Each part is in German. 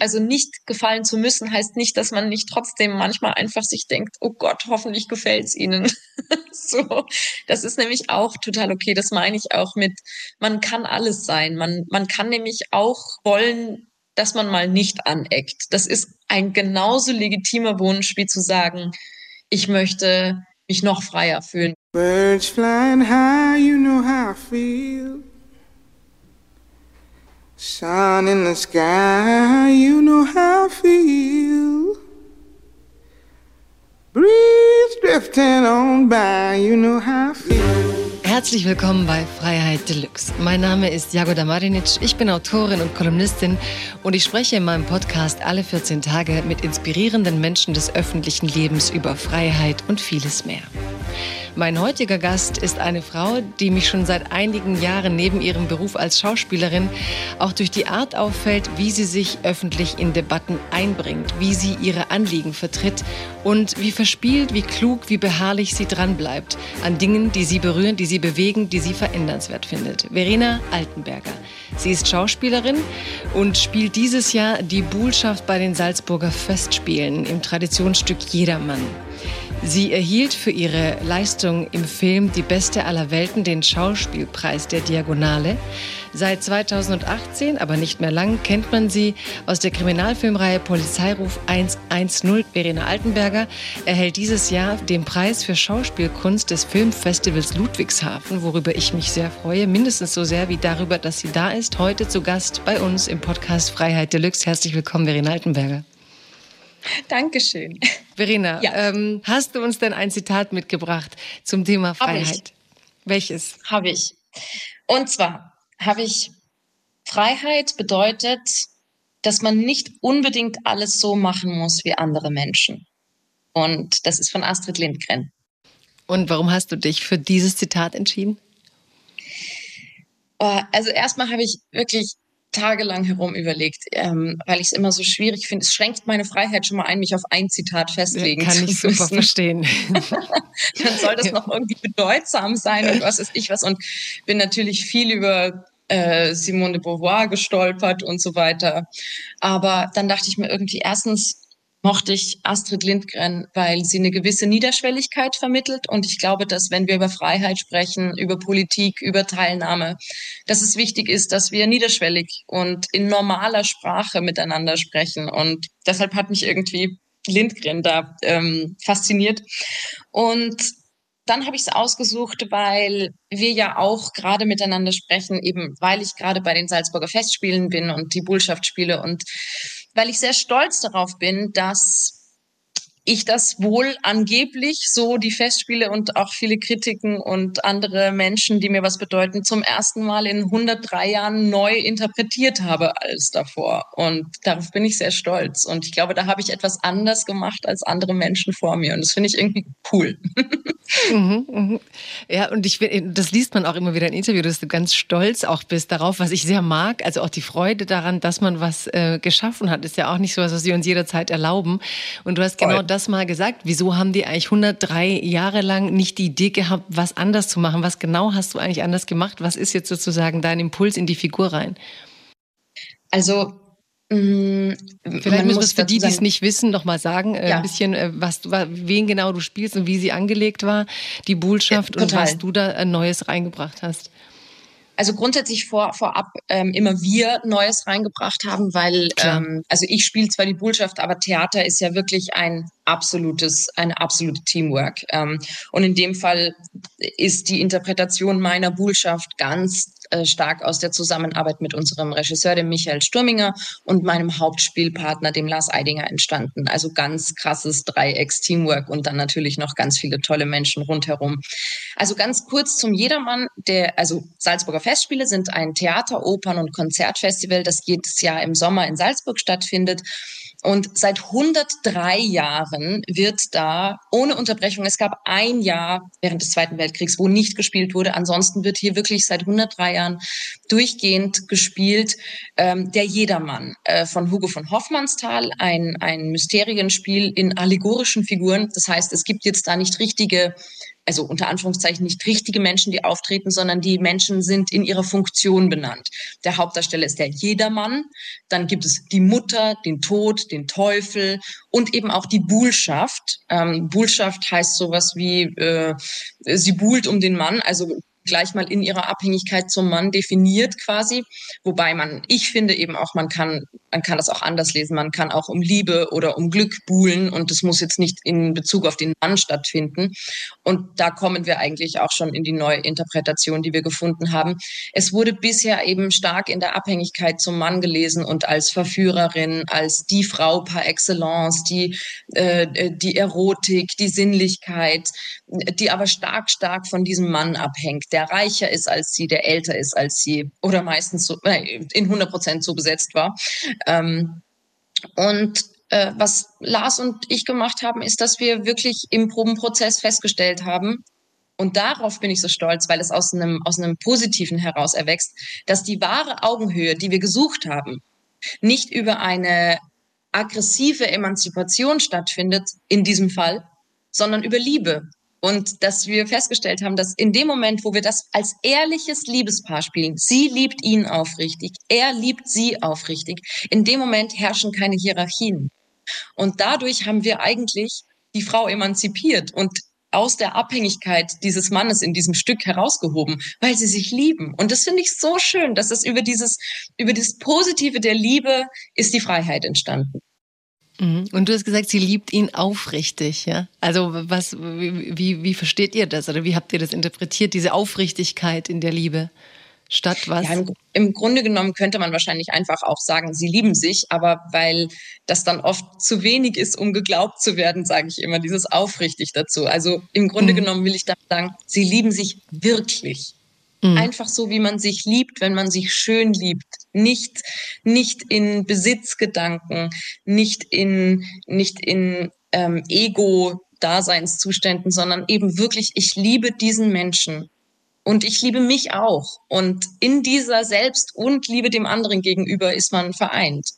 also nicht gefallen zu müssen, heißt nicht, dass man nicht trotzdem manchmal einfach sich denkt, oh Gott, hoffentlich gefällt's ihnen. so, das ist nämlich auch total okay. Das meine ich auch mit, man kann alles sein. Man, man kann nämlich auch wollen, dass man mal nicht aneckt. Das ist ein genauso legitimer Wunsch, wie zu sagen, ich möchte mich noch freier fühlen. Birds flying high, you know how I feel. Sun in the sky, you know how I feel. Breeze drifting on by, you know how I feel. Herzlich willkommen bei Freiheit Deluxe. Mein Name ist Jagoda Marinic, ich bin Autorin und Kolumnistin und ich spreche in meinem Podcast alle 14 Tage mit inspirierenden Menschen des öffentlichen Lebens über Freiheit und vieles mehr. Mein heutiger Gast ist eine Frau, die mich schon seit einigen Jahren neben ihrem Beruf als Schauspielerin auch durch die Art auffällt, wie sie sich öffentlich in Debatten einbringt, wie sie ihre Anliegen vertritt und wie verspielt, wie klug, wie beharrlich sie dranbleibt an Dingen, die sie berühren, die sie bewegen, die sie verändernswert findet. Verena Altenberger. Sie ist Schauspielerin und spielt dieses Jahr die Buhlschaft bei den Salzburger Festspielen im Traditionsstück Jedermann. Sie erhielt für ihre Leistung im Film Die Beste aller Welten den Schauspielpreis der Diagonale. Seit 2018, aber nicht mehr lang, kennt man sie aus der Kriminalfilmreihe Polizeiruf 110. Verena Altenberger erhält dieses Jahr den Preis für Schauspielkunst des Filmfestivals Ludwigshafen, worüber ich mich sehr freue, mindestens so sehr wie darüber, dass sie da ist, heute zu Gast bei uns im Podcast Freiheit Deluxe. Herzlich willkommen, Verena Altenberger. Dankeschön. Verena, ja. ähm, hast du uns denn ein Zitat mitgebracht zum Thema Freiheit? Hab. Welches? Habe ich. Und zwar habe ich, Freiheit bedeutet, dass man nicht unbedingt alles so machen muss wie andere Menschen. Und das ist von Astrid Lindgren. Und warum hast du dich für dieses Zitat entschieden? Oh, also erstmal habe ich wirklich tagelang herum überlegt, ähm, weil ich es immer so schwierig finde. Es schränkt meine Freiheit schon mal ein, mich auf ein Zitat festlegen ja, kann ich super verstehen. Dann soll das noch irgendwie bedeutsam sein und was ist ich was. Und bin natürlich viel über äh, Simone de Beauvoir gestolpert und so weiter. Aber dann dachte ich mir irgendwie erstens, mochte ich Astrid Lindgren, weil sie eine gewisse Niederschwelligkeit vermittelt. Und ich glaube, dass wenn wir über Freiheit sprechen, über Politik, über Teilnahme, dass es wichtig ist, dass wir niederschwellig und in normaler Sprache miteinander sprechen. Und deshalb hat mich irgendwie Lindgren da ähm, fasziniert. Und dann habe ich es ausgesucht, weil wir ja auch gerade miteinander sprechen, eben weil ich gerade bei den Salzburger Festspielen bin und die Bullschaft spiele und weil ich sehr stolz darauf bin, dass ich das wohl angeblich so die Festspiele und auch viele Kritiken und andere Menschen, die mir was bedeuten, zum ersten Mal in 103 Jahren neu interpretiert habe als davor. Und darauf bin ich sehr stolz. Und ich glaube, da habe ich etwas anders gemacht als andere Menschen vor mir. Und das finde ich irgendwie cool. Mhm, mhm. Ja, und ich das liest man auch immer wieder in Interviews, dass du ganz stolz auch bist darauf, was ich sehr mag. Also auch die Freude daran, dass man was äh, geschaffen hat, ist ja auch nicht so was, was wir uns jederzeit erlauben. Und du hast genau Voll. Das mal gesagt. Wieso haben die eigentlich 103 Jahre lang nicht die Idee gehabt, was anders zu machen? Was genau hast du eigentlich anders gemacht? Was ist jetzt sozusagen dein Impuls in die Figur rein? Also mm, Vielleicht müssen wir es für die, die es nicht wissen, noch mal sagen, äh, ja. ein bisschen, äh, was wen genau du spielst und wie sie angelegt war, die Bullschaft ja, und was du da äh, Neues reingebracht hast. Also grundsätzlich vor, vorab ähm, immer wir Neues reingebracht haben, weil ähm, also ich spiele zwar die Botschaft, aber Theater ist ja wirklich ein absolutes, eine absolute Teamwork. Ähm, und in dem Fall ist die Interpretation meiner Botschaft ganz äh, stark aus der Zusammenarbeit mit unserem Regisseur, dem Michael Sturminger, und meinem Hauptspielpartner, dem Lars Eidinger, entstanden. Also ganz krasses Dreiecks-Teamwork und dann natürlich noch ganz viele tolle Menschen rundherum. Also ganz kurz zum Jedermann, der, also Salzburger Festspiele sind ein Theater-, Opern- und Konzertfestival, das jedes Jahr im Sommer in Salzburg stattfindet. Und seit 103 Jahren wird da ohne Unterbrechung, es gab ein Jahr während des Zweiten Weltkriegs, wo nicht gespielt wurde. Ansonsten wird hier wirklich seit 103 Jahren durchgehend gespielt. Ähm, der Jedermann äh, von Hugo von Hoffmannsthal, ein, ein Mysterienspiel in allegorischen Figuren. Das heißt, es gibt jetzt da nicht richtige also unter Anführungszeichen nicht richtige Menschen, die auftreten, sondern die Menschen sind in ihrer Funktion benannt. Der Hauptdarsteller ist der Jedermann, dann gibt es die Mutter, den Tod, den Teufel und eben auch die Buhlschaft. Ähm, Buhlschaft heißt sowas wie, äh, sie buhlt um den Mann, also gleich mal in ihrer Abhängigkeit zum Mann definiert quasi. Wobei man, ich finde eben auch, man kann, man kann das auch anders lesen. Man kann auch um Liebe oder um Glück buhlen und das muss jetzt nicht in Bezug auf den Mann stattfinden. Und da kommen wir eigentlich auch schon in die neue Interpretation, die wir gefunden haben. Es wurde bisher eben stark in der Abhängigkeit zum Mann gelesen und als Verführerin, als die Frau par excellence, die, äh, die Erotik, die Sinnlichkeit, die aber stark, stark von diesem Mann abhängt der reicher ist als sie, der älter ist als sie oder meistens so, äh, in 100 Prozent so besetzt war. Ähm, und äh, was Lars und ich gemacht haben, ist, dass wir wirklich im Probenprozess festgestellt haben, und darauf bin ich so stolz, weil es aus einem, aus einem Positiven heraus erwächst, dass die wahre Augenhöhe, die wir gesucht haben, nicht über eine aggressive Emanzipation stattfindet, in diesem Fall, sondern über Liebe, und dass wir festgestellt haben, dass in dem Moment, wo wir das als ehrliches Liebespaar spielen, sie liebt ihn aufrichtig, er liebt sie aufrichtig, in dem Moment herrschen keine Hierarchien. Und dadurch haben wir eigentlich die Frau emanzipiert und aus der Abhängigkeit dieses Mannes in diesem Stück herausgehoben, weil sie sich lieben. Und das finde ich so schön, dass es über dieses, über das Positive der Liebe ist die Freiheit entstanden. Mhm. Und du hast gesagt, sie liebt ihn aufrichtig, ja? Also was, wie, wie versteht ihr das oder wie habt ihr das interpretiert, diese Aufrichtigkeit in der Liebe? Statt was? Ja, im, im, Grunde genommen könnte man wahrscheinlich einfach auch sagen, sie lieben sich, aber weil das dann oft zu wenig ist, um geglaubt zu werden, sage ich immer dieses aufrichtig dazu. Also im Grunde mhm. genommen will ich da sagen, sie lieben sich wirklich. Mhm. Einfach so, wie man sich liebt, wenn man sich schön liebt. Nicht, nicht in Besitzgedanken, nicht in, nicht in ähm, Ego-Daseinszuständen, sondern eben wirklich, ich liebe diesen Menschen. Und ich liebe mich auch. Und in dieser Selbst- und Liebe dem anderen gegenüber ist man vereint.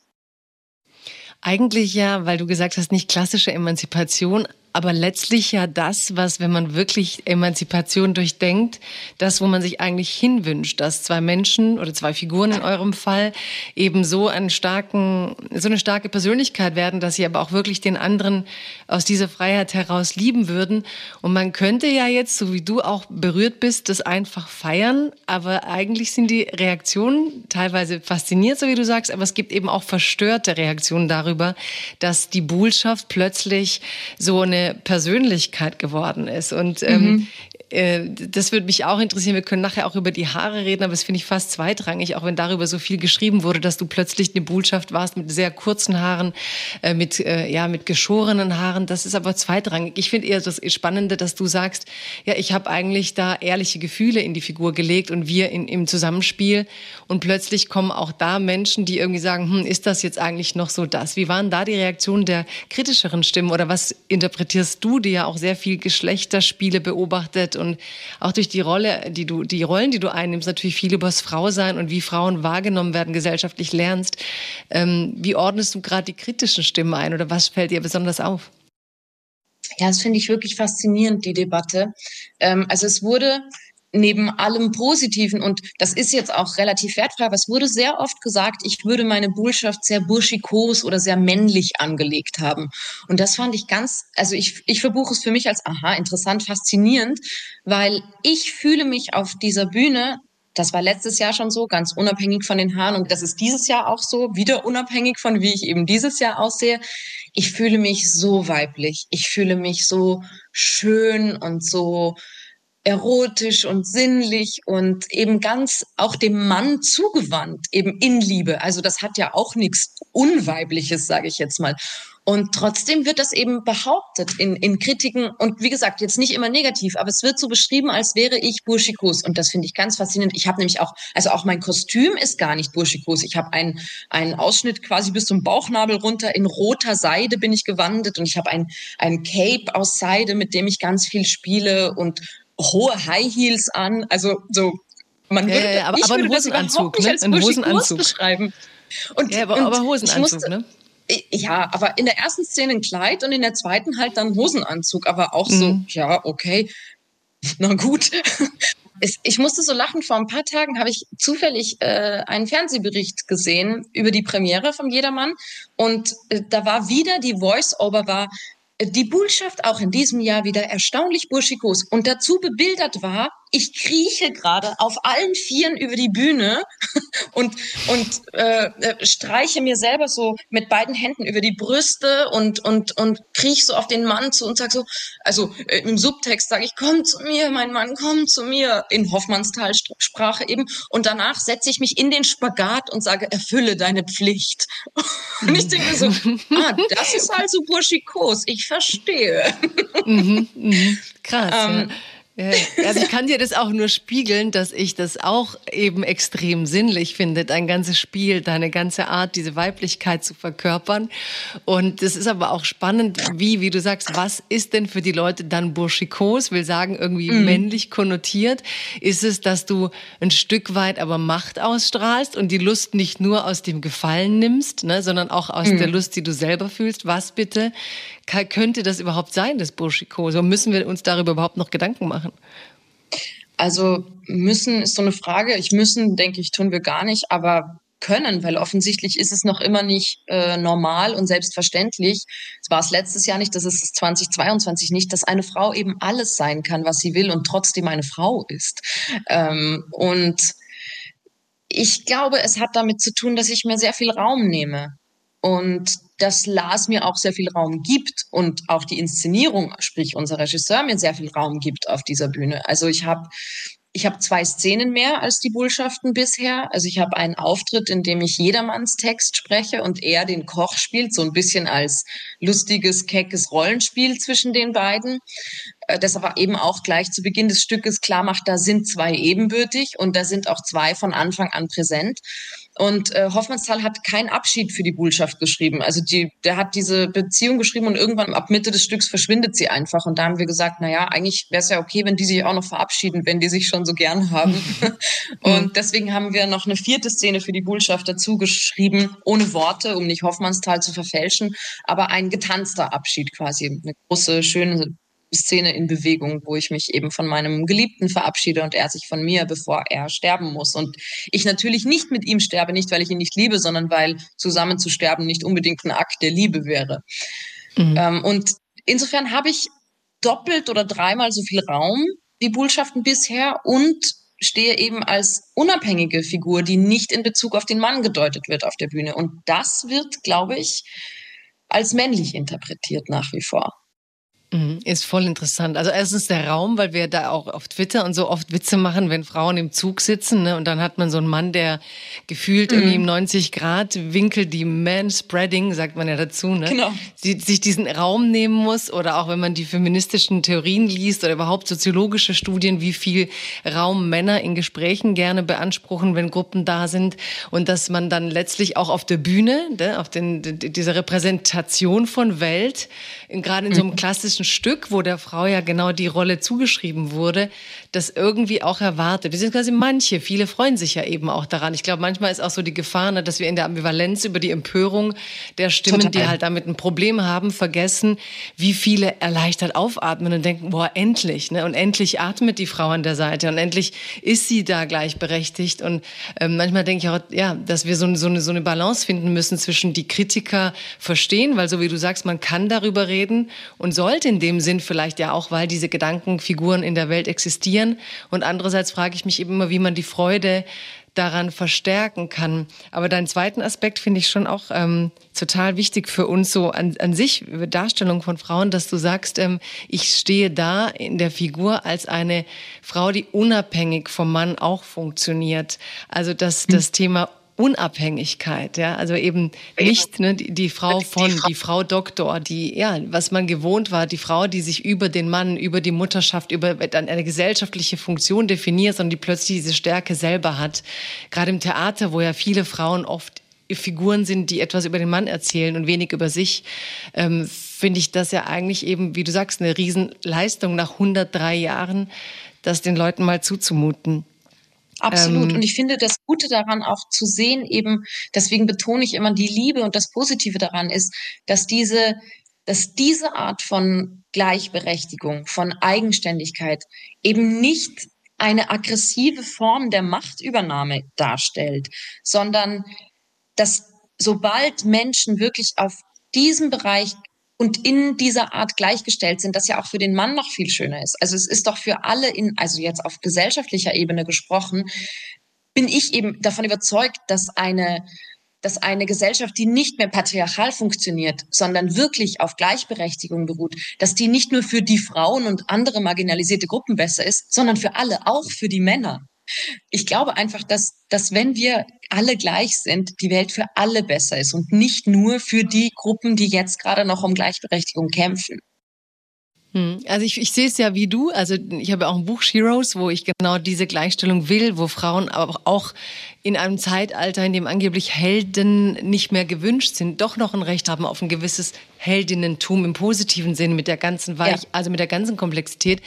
Eigentlich ja, weil du gesagt hast, nicht klassische Emanzipation, aber letztlich ja das, was, wenn man wirklich Emanzipation durchdenkt, das, wo man sich eigentlich hinwünscht, dass zwei Menschen oder zwei Figuren in eurem Fall eben so einen starken, so eine starke Persönlichkeit werden, dass sie aber auch wirklich den anderen aus dieser Freiheit heraus lieben würden. Und man könnte ja jetzt, so wie du auch berührt bist, das einfach feiern, aber eigentlich sind die Reaktionen teilweise fasziniert, so wie du sagst, aber es gibt eben auch verstörte Reaktionen darüber, dass die Bullschaft plötzlich so eine Persönlichkeit geworden ist. Und ähm, mhm. Äh, das würde mich auch interessieren. Wir können nachher auch über die Haare reden, aber das finde ich fast zweitrangig, auch wenn darüber so viel geschrieben wurde, dass du plötzlich eine Botschaft warst mit sehr kurzen Haaren, äh, mit, äh, ja, mit geschorenen Haaren. Das ist aber zweitrangig. Ich finde eher das Spannende, dass du sagst, ja, ich habe eigentlich da ehrliche Gefühle in die Figur gelegt und wir in, im Zusammenspiel. Und plötzlich kommen auch da Menschen, die irgendwie sagen, hm, ist das jetzt eigentlich noch so das? Wie waren da die Reaktionen der kritischeren Stimmen oder was interpretierst du, die ja auch sehr viel Geschlechterspiele beobachtet und auch durch die Rolle, die du, die Rollen, die du einnimmst, natürlich viel übers Frausein und wie Frauen wahrgenommen werden, gesellschaftlich lernst. Ähm, wie ordnest du gerade die kritischen Stimmen ein oder was fällt dir besonders auf? Ja, das finde ich wirklich faszinierend, die Debatte. Ähm, also es wurde neben allem Positiven, und das ist jetzt auch relativ wertfrei, aber es wurde sehr oft gesagt, ich würde meine Bullschaft sehr burschikos oder sehr männlich angelegt haben. Und das fand ich ganz, also ich, ich verbuche es für mich als, aha, interessant, faszinierend, weil ich fühle mich auf dieser Bühne das war letztes Jahr schon so, ganz unabhängig von den Haaren. Und das ist dieses Jahr auch so, wieder unabhängig von wie ich eben dieses Jahr aussehe. Ich fühle mich so weiblich. Ich fühle mich so schön und so erotisch und sinnlich und eben ganz auch dem Mann zugewandt, eben in Liebe. Also das hat ja auch nichts Unweibliches, sage ich jetzt mal. Und trotzdem wird das eben behauptet in, in Kritiken und wie gesagt, jetzt nicht immer negativ, aber es wird so beschrieben, als wäre ich burschikos und das finde ich ganz faszinierend. Ich habe nämlich auch, also auch mein Kostüm ist gar nicht burschikos. Ich habe einen, einen Ausschnitt quasi bis zum Bauchnabel runter, in roter Seide bin ich gewandelt und ich habe ein, ein Cape aus Seide, mit dem ich ganz viel spiele und hohe High Heels an, also so Man ja, würde, ja, aber, ich aber würde ein Hosenanzug, ne? Ein Hosenanzug beschreiben. Und, ja, aber, aber Hosenanzug, musste, ne? Ja, aber in der ersten Szene ein Kleid und in der zweiten halt dann Hosenanzug, aber auch so, mhm. ja, okay, na gut. ich musste so lachen, vor ein paar Tagen habe ich zufällig äh, einen Fernsehbericht gesehen über die Premiere von Jedermann und äh, da war wieder, die Voice-Over war, die Bullschaft auch in diesem Jahr wieder erstaunlich burschikos und dazu bebildert war, ich krieche gerade auf allen Vieren über die Bühne und, und äh, äh, streiche mir selber so mit beiden Händen über die Brüste und, und, und kriech so auf den Mann zu und sag so, also äh, im Subtext sage ich, komm zu mir, mein Mann, komm zu mir, in Hoffmannsthal-Sprache eben. Und danach setze ich mich in den Spagat und sage, erfülle deine Pflicht. Und ich denke so, ah, das ist also burschikos, ich verstehe. Mhm, mh, krass. Ähm, ja. Ja, also ich kann dir das auch nur spiegeln, dass ich das auch eben extrem sinnlich finde, dein ganzes Spiel, deine ganze Art, diese Weiblichkeit zu verkörpern. Und das ist aber auch spannend, wie, wie du sagst, was ist denn für die Leute dann burschikos, will sagen irgendwie mhm. männlich konnotiert? Ist es, dass du ein Stück weit aber Macht ausstrahlst und die Lust nicht nur aus dem Gefallen nimmst, ne, sondern auch aus mhm. der Lust, die du selber fühlst? Was bitte könnte das überhaupt sein, das Burschikose? Müssen wir uns darüber überhaupt noch Gedanken machen? Also müssen ist so eine Frage. Ich müssen, denke ich, tun wir gar nicht, aber können, weil offensichtlich ist es noch immer nicht äh, normal und selbstverständlich. Es war es letztes Jahr nicht, das ist es 2022 nicht, dass eine Frau eben alles sein kann, was sie will und trotzdem eine Frau ist. Ähm, und ich glaube, es hat damit zu tun, dass ich mir sehr viel Raum nehme und dass Lars mir auch sehr viel Raum gibt und auch die Inszenierung, sprich unser Regisseur mir sehr viel Raum gibt auf dieser Bühne. Also ich habe ich habe zwei Szenen mehr als die Bullschaften bisher. Also ich habe einen Auftritt, in dem ich jedermanns Text spreche und er den Koch spielt, so ein bisschen als lustiges, keckes Rollenspiel zwischen den beiden. Äh, das aber eben auch gleich zu Beginn des Stückes klar macht, da sind zwei ebenbürtig und da sind auch zwei von Anfang an präsent. Und äh, Hoffmannsthal hat keinen Abschied für die Bullschaft geschrieben. Also die, der hat diese Beziehung geschrieben und irgendwann ab Mitte des Stücks verschwindet sie einfach. Und da haben wir gesagt, na ja, eigentlich wäre es ja okay, wenn die sich auch noch verabschieden, wenn die sich schon so gern haben. und deswegen haben wir noch eine vierte Szene für die Bullschaft dazu geschrieben, ohne Worte, um nicht Hoffmannsthal zu verfälschen, aber ein getanzter Abschied quasi. Eine große, schöne Szene in Bewegung, wo ich mich eben von meinem Geliebten verabschiede und er sich von mir, bevor er sterben muss. Und ich natürlich nicht mit ihm sterbe, nicht weil ich ihn nicht liebe, sondern weil zusammen zu sterben nicht unbedingt ein Akt der Liebe wäre. Mhm. Ähm, und insofern habe ich doppelt oder dreimal so viel Raum wie Bullschaften bisher und stehe eben als unabhängige Figur, die nicht in Bezug auf den Mann gedeutet wird auf der Bühne. Und das wird, glaube ich, als männlich interpretiert nach wie vor. Mhm, ist voll interessant. Also erstens der Raum, weil wir da auch auf Twitter und so oft Witze machen, wenn Frauen im Zug sitzen, ne? Und dann hat man so einen Mann, der gefühlt mhm. irgendwie im 90 Grad Winkel, die Man-Spreading, sagt man ja dazu, ne? Genau. Die, sich diesen Raum nehmen muss oder auch wenn man die feministischen Theorien liest oder überhaupt soziologische Studien, wie viel Raum Männer in Gesprächen gerne beanspruchen, wenn Gruppen da sind und dass man dann letztlich auch auf der Bühne, ne? auf den, dieser Repräsentation von Welt, gerade in so einem mhm. klassischen Stück, wo der Frau ja genau die Rolle zugeschrieben wurde, das irgendwie auch erwartet. Beziehungsweise manche, viele freuen sich ja eben auch daran. Ich glaube, manchmal ist auch so die Gefahr, ne, dass wir in der Ambivalenz über die Empörung der Stimmen, Total. die halt damit ein Problem haben, vergessen, wie viele erleichtert aufatmen und denken, boah, endlich. Ne? Und endlich atmet die Frau an der Seite und endlich ist sie da gleichberechtigt. Und ähm, manchmal denke ich auch, ja, dass wir so, so, eine, so eine Balance finden müssen zwischen die Kritiker verstehen, weil so wie du sagst, man kann darüber reden und sollte in dem Sinn vielleicht ja auch, weil diese Gedankenfiguren in der Welt existieren. Und andererseits frage ich mich eben immer, wie man die Freude daran verstärken kann. Aber deinen zweiten Aspekt finde ich schon auch ähm, total wichtig für uns so an, an sich, Darstellung von Frauen, dass du sagst, ähm, ich stehe da in der Figur als eine Frau, die unabhängig vom Mann auch funktioniert. Also dass das mhm. Thema Unabhängigkeit, ja, also eben nicht ne, die, die Frau von, die Frau. die Frau Doktor, die, ja, was man gewohnt war, die Frau, die sich über den Mann, über die Mutterschaft, über eine gesellschaftliche Funktion definiert, sondern die plötzlich diese Stärke selber hat. Gerade im Theater, wo ja viele Frauen oft Figuren sind, die etwas über den Mann erzählen und wenig über sich, ähm, finde ich das ja eigentlich eben, wie du sagst, eine Riesenleistung nach 103 Jahren, das den Leuten mal zuzumuten. Absolut. Ähm, und ich finde das Gute daran auch zu sehen, eben, deswegen betone ich immer die Liebe und das Positive daran ist, dass diese, dass diese Art von Gleichberechtigung, von Eigenständigkeit eben nicht eine aggressive Form der Machtübernahme darstellt, sondern dass sobald Menschen wirklich auf diesem Bereich und in dieser Art gleichgestellt sind, das ja auch für den Mann noch viel schöner ist. Also es ist doch für alle in, also jetzt auf gesellschaftlicher Ebene gesprochen, bin ich eben davon überzeugt, dass eine dass eine Gesellschaft, die nicht mehr patriarchal funktioniert, sondern wirklich auf Gleichberechtigung beruht, dass die nicht nur für die Frauen und andere marginalisierte Gruppen besser ist, sondern für alle, auch für die Männer. Ich glaube einfach, dass, dass wenn wir alle gleich sind, die Welt für alle besser ist und nicht nur für die Gruppen, die jetzt gerade noch um Gleichberechtigung kämpfen. Hm. Also ich, ich sehe es ja wie du. Also ich habe ja auch ein Buch Heroes, wo ich genau diese Gleichstellung will, wo Frauen aber auch in einem Zeitalter, in dem angeblich Helden nicht mehr gewünscht sind, doch noch ein Recht haben auf ein gewisses Heldinnentum im positiven Sinn mit der ganzen Weich, ja. also mit der ganzen Komplexität.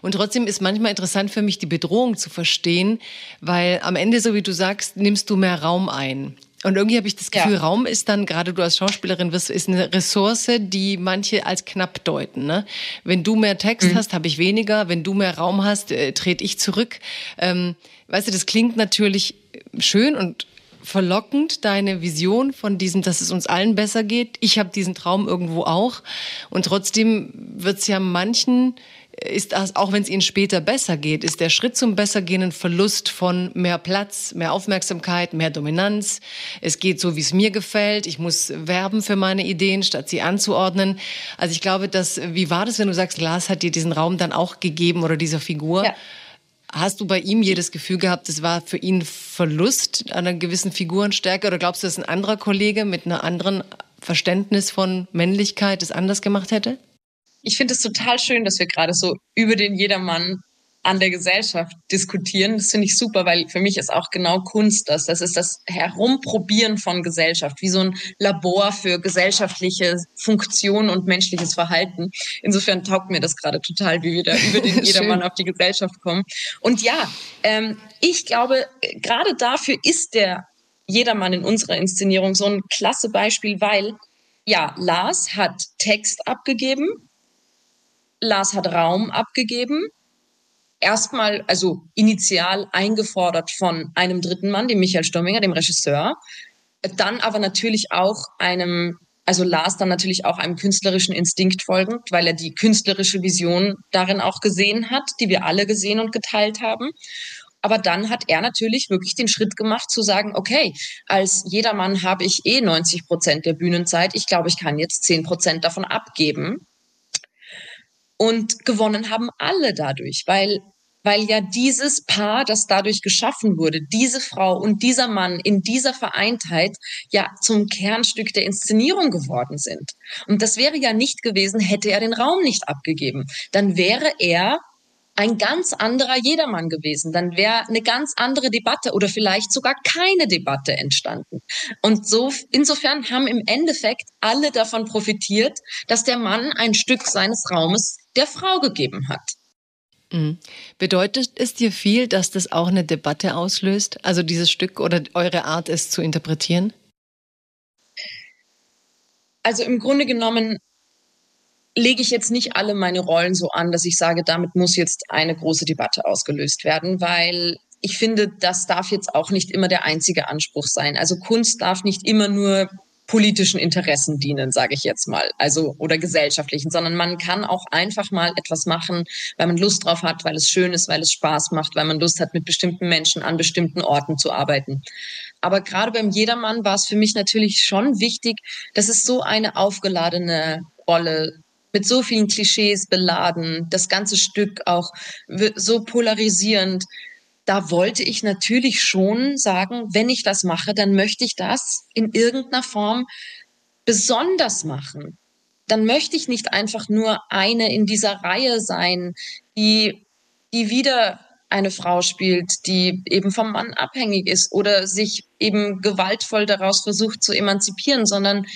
Und trotzdem ist manchmal interessant für mich die Bedrohung zu verstehen, weil am Ende, so wie du sagst, nimmst du mehr Raum ein. Und irgendwie habe ich das Gefühl, ja. Raum ist dann, gerade du als Schauspielerin wirst, ist eine Ressource, die manche als knapp deuten. Ne? Wenn du mehr Text mhm. hast, habe ich weniger. Wenn du mehr Raum hast, äh, trete ich zurück. Ähm, weißt du, das klingt natürlich schön und verlockend, deine Vision von diesem, dass es uns allen besser geht. Ich habe diesen Traum irgendwo auch. Und trotzdem wird es ja manchen ist das, auch wenn es ihnen später besser geht, ist der Schritt zum Bessergehen ein Verlust von mehr Platz, mehr Aufmerksamkeit, mehr Dominanz. Es geht so, wie es mir gefällt. Ich muss werben für meine Ideen, statt sie anzuordnen. Also ich glaube, dass, wie war das, wenn du sagst, Lars hat dir diesen Raum dann auch gegeben oder dieser Figur? Ja. Hast du bei ihm jedes Gefühl gehabt, es war für ihn Verlust einer gewissen Figurenstärke oder glaubst du, dass ein anderer Kollege mit einer anderen Verständnis von Männlichkeit es anders gemacht hätte? Ich finde es total schön, dass wir gerade so über den Jedermann an der Gesellschaft diskutieren. Das finde ich super, weil für mich ist auch genau Kunst das. Das ist das Herumprobieren von Gesellschaft, wie so ein Labor für gesellschaftliche Funktion und menschliches Verhalten. Insofern taugt mir das gerade total, wie wir da über den Jedermann auf die Gesellschaft kommen. Und ja, ähm, ich glaube, gerade dafür ist der Jedermann in unserer Inszenierung so ein klasse Beispiel, weil ja, Lars hat Text abgegeben, Lars hat Raum abgegeben. Erstmal, also initial eingefordert von einem dritten Mann, dem Michael Sturminger, dem Regisseur. Dann aber natürlich auch einem, also Lars dann natürlich auch einem künstlerischen Instinkt folgend, weil er die künstlerische Vision darin auch gesehen hat, die wir alle gesehen und geteilt haben. Aber dann hat er natürlich wirklich den Schritt gemacht zu sagen, okay, als jedermann habe ich eh 90 Prozent der Bühnenzeit. Ich glaube, ich kann jetzt 10 Prozent davon abgeben. Und gewonnen haben alle dadurch, weil weil ja dieses Paar, das dadurch geschaffen wurde, diese Frau und dieser Mann in dieser Vereintheit ja zum Kernstück der Inszenierung geworden sind. Und das wäre ja nicht gewesen, hätte er den Raum nicht abgegeben. Dann wäre er ein ganz anderer Jedermann gewesen. Dann wäre eine ganz andere Debatte oder vielleicht sogar keine Debatte entstanden. Und so, insofern haben im Endeffekt alle davon profitiert, dass der Mann ein Stück seines Raumes der Frau gegeben hat. Mhm. Bedeutet es dir viel, dass das auch eine Debatte auslöst? Also dieses Stück oder eure Art, es zu interpretieren? Also im Grunde genommen lege ich jetzt nicht alle meine Rollen so an, dass ich sage, damit muss jetzt eine große Debatte ausgelöst werden, weil ich finde, das darf jetzt auch nicht immer der einzige Anspruch sein. Also Kunst darf nicht immer nur politischen Interessen dienen, sage ich jetzt mal, also oder gesellschaftlichen, sondern man kann auch einfach mal etwas machen, weil man Lust drauf hat, weil es schön ist, weil es Spaß macht, weil man Lust hat, mit bestimmten Menschen an bestimmten Orten zu arbeiten. Aber gerade beim Jedermann war es für mich natürlich schon wichtig, dass es so eine aufgeladene Rolle mit so vielen Klischees beladen, das ganze Stück auch so polarisierend. Da wollte ich natürlich schon sagen, wenn ich das mache, dann möchte ich das in irgendeiner Form besonders machen. Dann möchte ich nicht einfach nur eine in dieser Reihe sein, die, die wieder eine Frau spielt, die eben vom Mann abhängig ist oder sich eben gewaltvoll daraus versucht zu emanzipieren, sondern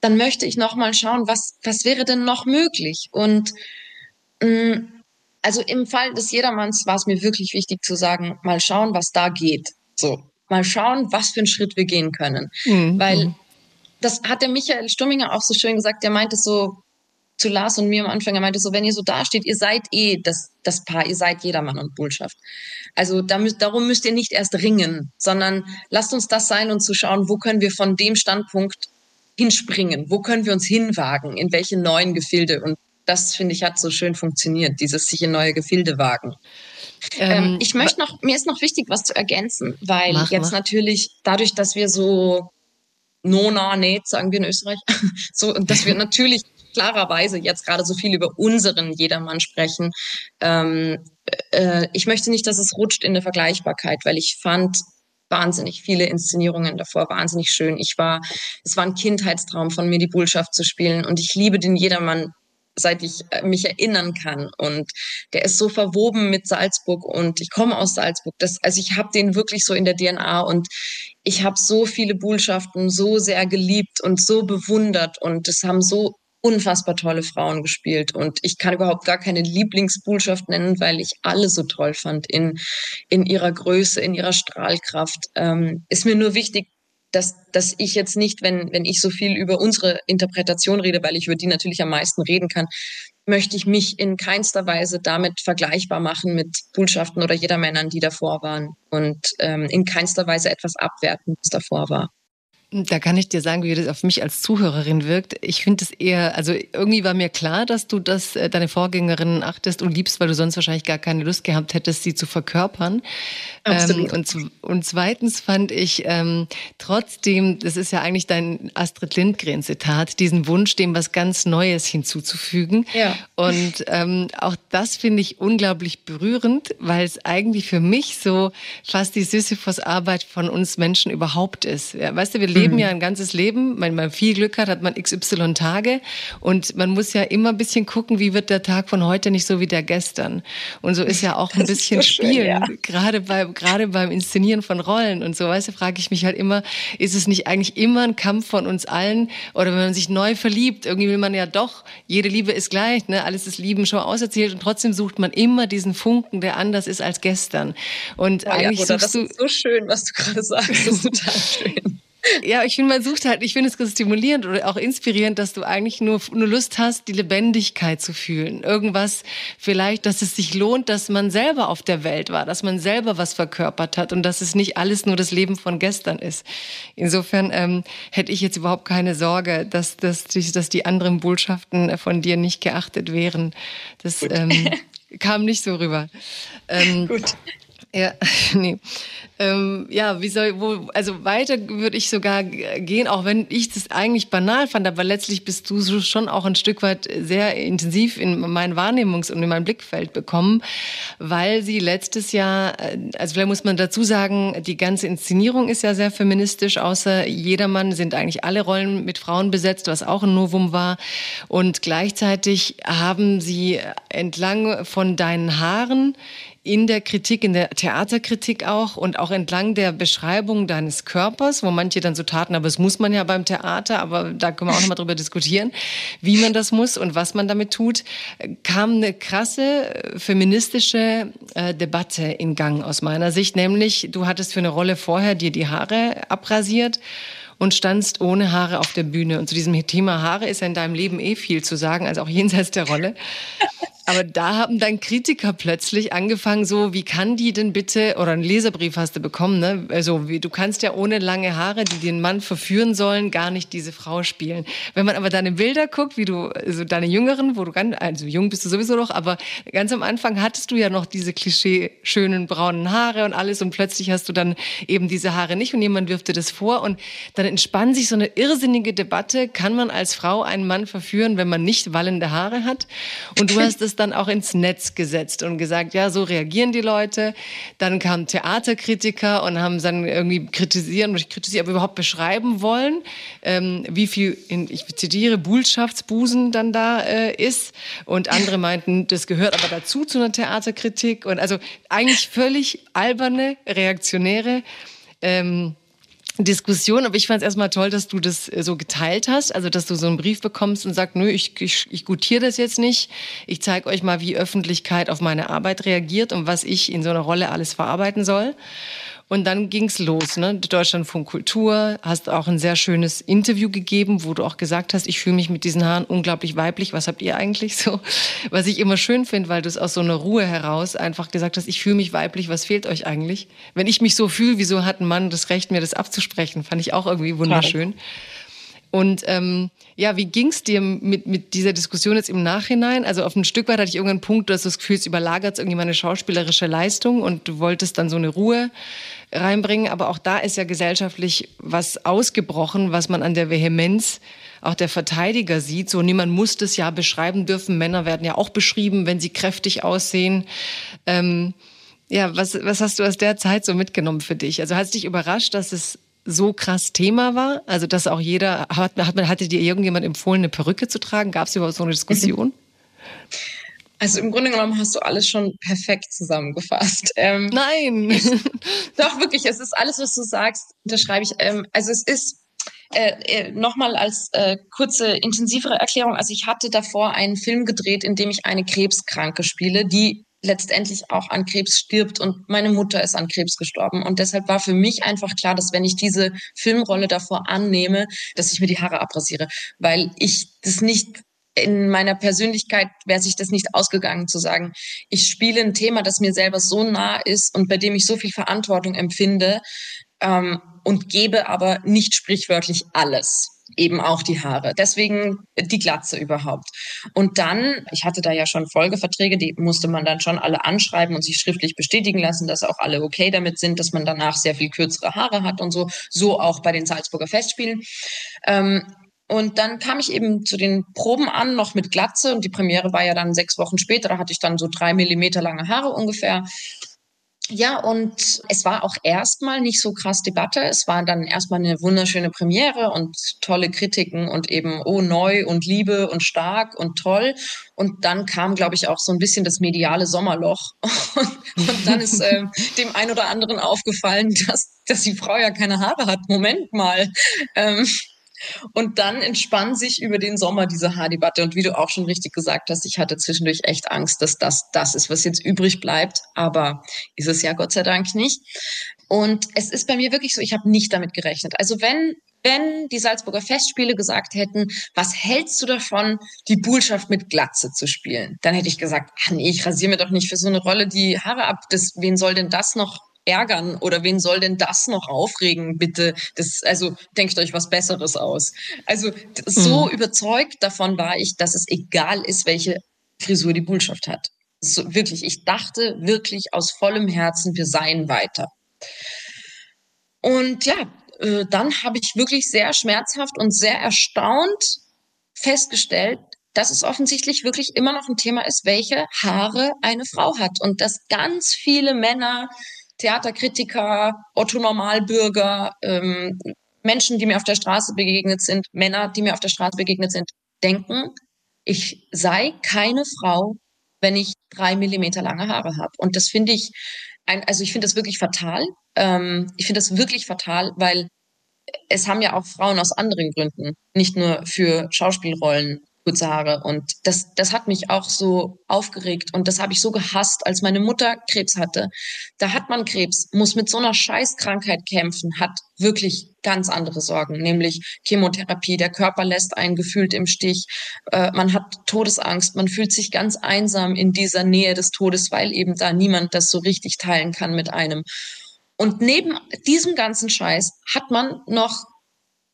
dann möchte ich noch mal schauen, was, was wäre denn noch möglich? Und mh, mm, also im Fall des Jedermanns war es mir wirklich wichtig zu sagen, mal schauen, was da geht. So, mal schauen, was für einen Schritt wir gehen können. Mhm. Weil mhm. das hat der Michael Stumminger auch so schön gesagt, der meinte so zu Lars und mir am Anfang, er meinte so, wenn ihr so dasteht, ihr seid eh das, das Paar, ihr seid Jedermann und Bullschaft. Also da müsst, darum müsst ihr nicht erst ringen, sondern lasst uns das sein und zu schauen, wo können wir von dem Standpunkt hinspringen, wo können wir uns hinwagen, in welche neuen Gefilde und das finde ich hat so schön funktioniert, dieses sich in neue Gefilde wagen. Ähm, ähm, ich möchte noch, mir ist noch wichtig, was zu ergänzen, weil mach, jetzt mach. natürlich dadurch, dass wir so nona, nee, sagen wir in Österreich, so, dass wir natürlich klarerweise jetzt gerade so viel über unseren Jedermann sprechen. Ähm, äh, ich möchte nicht, dass es rutscht in der Vergleichbarkeit, weil ich fand wahnsinnig viele Inszenierungen davor, wahnsinnig schön. Ich war, es war ein Kindheitstraum von mir, die Bullschaft zu spielen und ich liebe den Jedermann seit ich äh, mich erinnern kann. Und der ist so verwoben mit Salzburg und ich komme aus Salzburg. Das, also ich habe den wirklich so in der DNA und ich habe so viele Bullschaften so sehr geliebt und so bewundert und es haben so unfassbar tolle Frauen gespielt und ich kann überhaupt gar keine Lieblingsbullschaft nennen, weil ich alle so toll fand in, in ihrer Größe, in ihrer Strahlkraft. Ähm, ist mir nur wichtig, dass, dass ich jetzt nicht, wenn, wenn ich so viel über unsere Interpretation rede, weil ich über die natürlich am meisten reden kann, möchte ich mich in keinster Weise damit vergleichbar machen mit Bullschaften oder jeder Männern, die davor waren und ähm, in keinster Weise etwas abwerten, was davor war. Da kann ich dir sagen, wie das auf mich als Zuhörerin wirkt. Ich finde es eher, also irgendwie war mir klar, dass du das äh, deine Vorgängerin achtest und liebst, weil du sonst wahrscheinlich gar keine Lust gehabt hättest, sie zu verkörpern. Absolut. Ähm, und, und zweitens fand ich ähm, trotzdem, das ist ja eigentlich dein Astrid Lindgren-Zitat, diesen Wunsch, dem was ganz Neues hinzuzufügen. Ja. Und ähm, auch das finde ich unglaublich berührend, weil es eigentlich für mich so fast die Sisyphos-Arbeit von uns Menschen überhaupt ist. Ja, weißt du, wir leben mhm. ja ein ganzes Leben. Wenn man viel Glück hat, hat man XY Tage. Und man muss ja immer ein bisschen gucken, wie wird der Tag von heute nicht so wie der gestern. Und so ist ja auch ein das bisschen so Spielen. Schön, ja. Gerade, bei, gerade beim Inszenieren von Rollen und so, weißt du, frage ich mich halt immer, ist es nicht eigentlich immer ein Kampf von uns allen? Oder wenn man sich neu verliebt, irgendwie will man ja doch, jede Liebe ist gleich, ne? alles ist Lieben schon auserzählt und trotzdem sucht man immer diesen Funken, der anders ist als gestern. Und ja, eigentlich ja, suchst das du, ist so schön, was du gerade sagst. Das ist total schön. Ja, ich finde, man sucht halt, ich finde es stimulierend oder auch inspirierend, dass du eigentlich nur, nur Lust hast, die Lebendigkeit zu fühlen. Irgendwas vielleicht, dass es sich lohnt, dass man selber auf der Welt war, dass man selber was verkörpert hat und dass es nicht alles nur das Leben von gestern ist. Insofern ähm, hätte ich jetzt überhaupt keine Sorge, dass, dass, dass die anderen Botschaften von dir nicht geachtet wären. Das ähm, kam nicht so rüber. Ähm, Gut. Ja, nee. Ähm, ja, wie soll, wo, also weiter würde ich sogar gehen, auch wenn ich das eigentlich banal fand, aber letztlich bist du schon auch ein Stück weit sehr intensiv in mein Wahrnehmungs- und in mein Blickfeld bekommen, weil sie letztes Jahr, äh, also vielleicht muss man dazu sagen, die ganze Inszenierung ist ja sehr feministisch, außer jedermann sind eigentlich alle Rollen mit Frauen besetzt, was auch ein Novum war. Und gleichzeitig haben sie entlang von deinen Haaren in der Kritik, in der Theaterkritik auch und auch entlang der Beschreibung deines Körpers, wo manche dann so taten, aber das muss man ja beim Theater, aber da können wir auch nochmal drüber diskutieren, wie man das muss und was man damit tut, kam eine krasse äh, feministische äh, Debatte in Gang aus meiner Sicht, nämlich du hattest für eine Rolle vorher dir die Haare abrasiert und standst ohne Haare auf der Bühne. Und zu diesem Thema Haare ist ja in deinem Leben eh viel zu sagen, also auch jenseits der Rolle. Aber da haben dann Kritiker plötzlich angefangen, so, wie kann die denn bitte, oder einen Leserbrief hast du bekommen, ne? Also, wie, du kannst ja ohne lange Haare, die den Mann verführen sollen, gar nicht diese Frau spielen. Wenn man aber deine Bilder guckt, wie du, also deine Jüngeren, wo du ganz, also jung bist du sowieso noch, aber ganz am Anfang hattest du ja noch diese Klischee schönen braunen Haare und alles und plötzlich hast du dann eben diese Haare nicht und jemand wirft dir das vor und dann entspannt sich so eine irrsinnige Debatte, kann man als Frau einen Mann verführen, wenn man nicht wallende Haare hat? Und du hast es dann auch ins Netz gesetzt und gesagt, ja, so reagieren die Leute. Dann kamen Theaterkritiker und haben dann irgendwie kritisieren, kritisieren, aber überhaupt beschreiben wollen, ähm, wie viel, in, ich zitiere, Bullschaftsbusen dann da äh, ist. Und andere meinten, das gehört aber dazu zu einer Theaterkritik. Und also eigentlich völlig alberne, reaktionäre ähm, Diskussion, aber ich fand es erstmal toll, dass du das äh, so geteilt hast, also dass du so einen Brief bekommst und sagst, nö, ich, ich, ich gutiere das jetzt nicht. Ich zeige euch mal, wie Öffentlichkeit auf meine Arbeit reagiert und was ich in so einer Rolle alles verarbeiten soll. Und dann ging's los, ne? Deutschlandfunk Kultur, hast auch ein sehr schönes Interview gegeben, wo du auch gesagt hast, ich fühle mich mit diesen Haaren unglaublich weiblich. Was habt ihr eigentlich so? Was ich immer schön finde, weil du es aus so einer Ruhe heraus einfach gesagt hast, ich fühle mich weiblich, was fehlt euch eigentlich? Wenn ich mich so fühle, wieso hat ein Mann das Recht, mir das abzusprechen? Fand ich auch irgendwie wunderschön. Und ähm, ja, wie ging's dir mit, mit dieser Diskussion jetzt im Nachhinein? Also auf ein Stück weit hatte ich irgendeinen Punkt, dass du das Gefühl, es überlagert irgendwie meine schauspielerische Leistung und du wolltest dann so eine Ruhe reinbringen. Aber auch da ist ja gesellschaftlich was ausgebrochen, was man an der Vehemenz auch der Verteidiger sieht. So, niemand muss das ja beschreiben dürfen. Männer werden ja auch beschrieben, wenn sie kräftig aussehen. Ähm, ja, was, was hast du aus der Zeit so mitgenommen für dich? Also hat es dich überrascht, dass es so krass Thema war? Also, dass auch jeder, hat, hat, hatte dir irgendjemand empfohlen, eine Perücke zu tragen? Gab es überhaupt so eine Diskussion? Also im Grunde genommen hast du alles schon perfekt zusammengefasst. Ähm, Nein. doch, wirklich, es ist alles, was du sagst, unterschreibe ich. Ähm, also es ist äh, äh, nochmal als äh, kurze, intensivere Erklärung. Also ich hatte davor einen Film gedreht, in dem ich eine Krebskranke spiele, die letztendlich auch an Krebs stirbt und meine Mutter ist an Krebs gestorben. Und deshalb war für mich einfach klar, dass wenn ich diese Filmrolle davor annehme, dass ich mir die Haare abrasiere, weil ich das nicht in meiner Persönlichkeit wäre sich das nicht ausgegangen zu sagen, ich spiele ein Thema, das mir selber so nah ist und bei dem ich so viel Verantwortung empfinde ähm, und gebe aber nicht sprichwörtlich alles eben auch die Haare. Deswegen die Glatze überhaupt. Und dann, ich hatte da ja schon Folgeverträge, die musste man dann schon alle anschreiben und sich schriftlich bestätigen lassen, dass auch alle okay damit sind, dass man danach sehr viel kürzere Haare hat und so. So auch bei den Salzburger Festspielen. Ähm, und dann kam ich eben zu den Proben an, noch mit Glatze. Und die Premiere war ja dann sechs Wochen später. Da hatte ich dann so drei Millimeter lange Haare ungefähr. Ja, und es war auch erstmal nicht so krass Debatte. Es war dann erstmal eine wunderschöne Premiere und tolle Kritiken und eben, oh, neu und Liebe und stark und toll. Und dann kam, glaube ich, auch so ein bisschen das mediale Sommerloch. Und, und dann ist äh, dem einen oder anderen aufgefallen, dass, dass die Frau ja keine Haare hat. Moment mal. Ähm, und dann entspann sich über den Sommer diese Haardebatte. Und wie du auch schon richtig gesagt hast, ich hatte zwischendurch echt Angst, dass das das ist, was jetzt übrig bleibt. Aber ist es ja Gott sei Dank nicht. Und es ist bei mir wirklich so, ich habe nicht damit gerechnet. Also wenn wenn die Salzburger Festspiele gesagt hätten, was hältst du davon, die Bullschaft mit Glatze zu spielen? Dann hätte ich gesagt, ach nee, ich rasiere mir doch nicht für so eine Rolle die Haare ab. Das, wen soll denn das noch ärgern oder wen soll denn das noch aufregen, bitte? Das, also denkt euch was Besseres aus. Also so mhm. überzeugt davon war ich, dass es egal ist, welche Frisur die Bullschaft hat. So, wirklich, ich dachte wirklich aus vollem Herzen, wir seien weiter. Und ja, äh, dann habe ich wirklich sehr schmerzhaft und sehr erstaunt festgestellt, dass es offensichtlich wirklich immer noch ein Thema ist, welche Haare eine Frau hat und dass ganz viele Männer Theaterkritiker, Otto Normalbürger, ähm, Menschen, die mir auf der Straße begegnet sind, Männer, die mir auf der Straße begegnet sind, denken, ich sei keine Frau, wenn ich drei Millimeter lange Haare habe. Und das finde ich, ein, also ich finde das wirklich fatal. Ähm, ich finde das wirklich fatal, weil es haben ja auch Frauen aus anderen Gründen, nicht nur für Schauspielrollen kurze Haare. Und das, das hat mich auch so aufgeregt und das habe ich so gehasst, als meine Mutter Krebs hatte. Da hat man Krebs, muss mit so einer Scheißkrankheit kämpfen, hat wirklich ganz andere Sorgen, nämlich Chemotherapie. Der Körper lässt einen gefühlt im Stich. Äh, man hat Todesangst. Man fühlt sich ganz einsam in dieser Nähe des Todes, weil eben da niemand das so richtig teilen kann mit einem. Und neben diesem ganzen Scheiß hat man noch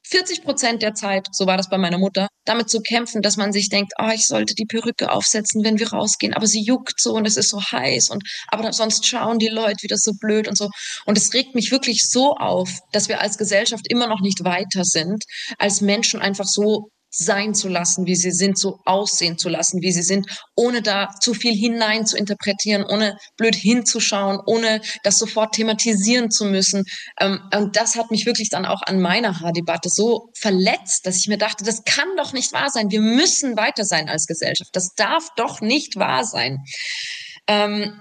40 Prozent der Zeit, so war das bei meiner Mutter, damit zu kämpfen, dass man sich denkt, oh, ich sollte die Perücke aufsetzen, wenn wir rausgehen, aber sie juckt so und es ist so heiß und aber sonst schauen die Leute wieder so blöd und so. Und es regt mich wirklich so auf, dass wir als Gesellschaft immer noch nicht weiter sind, als Menschen einfach so sein zu lassen, wie sie sind, so aussehen zu lassen, wie sie sind, ohne da zu viel hinein zu interpretieren, ohne blöd hinzuschauen, ohne das sofort thematisieren zu müssen. Ähm, und das hat mich wirklich dann auch an meiner Haardebatte so verletzt, dass ich mir dachte, das kann doch nicht wahr sein. Wir müssen weiter sein als Gesellschaft. Das darf doch nicht wahr sein. Ähm,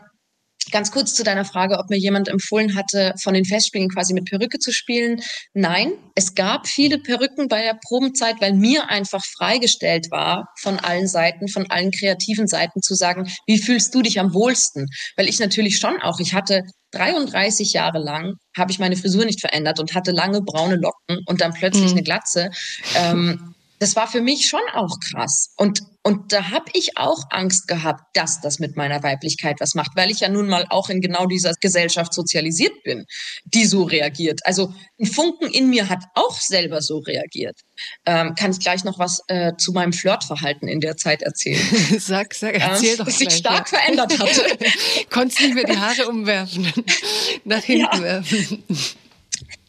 Ganz kurz zu deiner Frage, ob mir jemand empfohlen hatte, von den Festspielen quasi mit Perücke zu spielen. Nein, es gab viele Perücken bei der Probenzeit, weil mir einfach freigestellt war, von allen Seiten, von allen kreativen Seiten zu sagen, wie fühlst du dich am wohlsten? Weil ich natürlich schon auch, ich hatte 33 Jahre lang, habe ich meine Frisur nicht verändert und hatte lange braune Locken und dann plötzlich mhm. eine Glatze. Ähm, das war für mich schon auch krass. Und, und da habe ich auch Angst gehabt, dass das mit meiner Weiblichkeit was macht, weil ich ja nun mal auch in genau dieser Gesellschaft sozialisiert bin, die so reagiert. Also ein Funken in mir hat auch selber so reagiert. Ähm, kann ich gleich noch was äh, zu meinem Flirtverhalten in der Zeit erzählen? sag, sag, erzähl ähm, doch. Das sich stark ja. verändert hatte. Konntest nicht mehr die Haare umwerfen, nach hinten ja. werfen.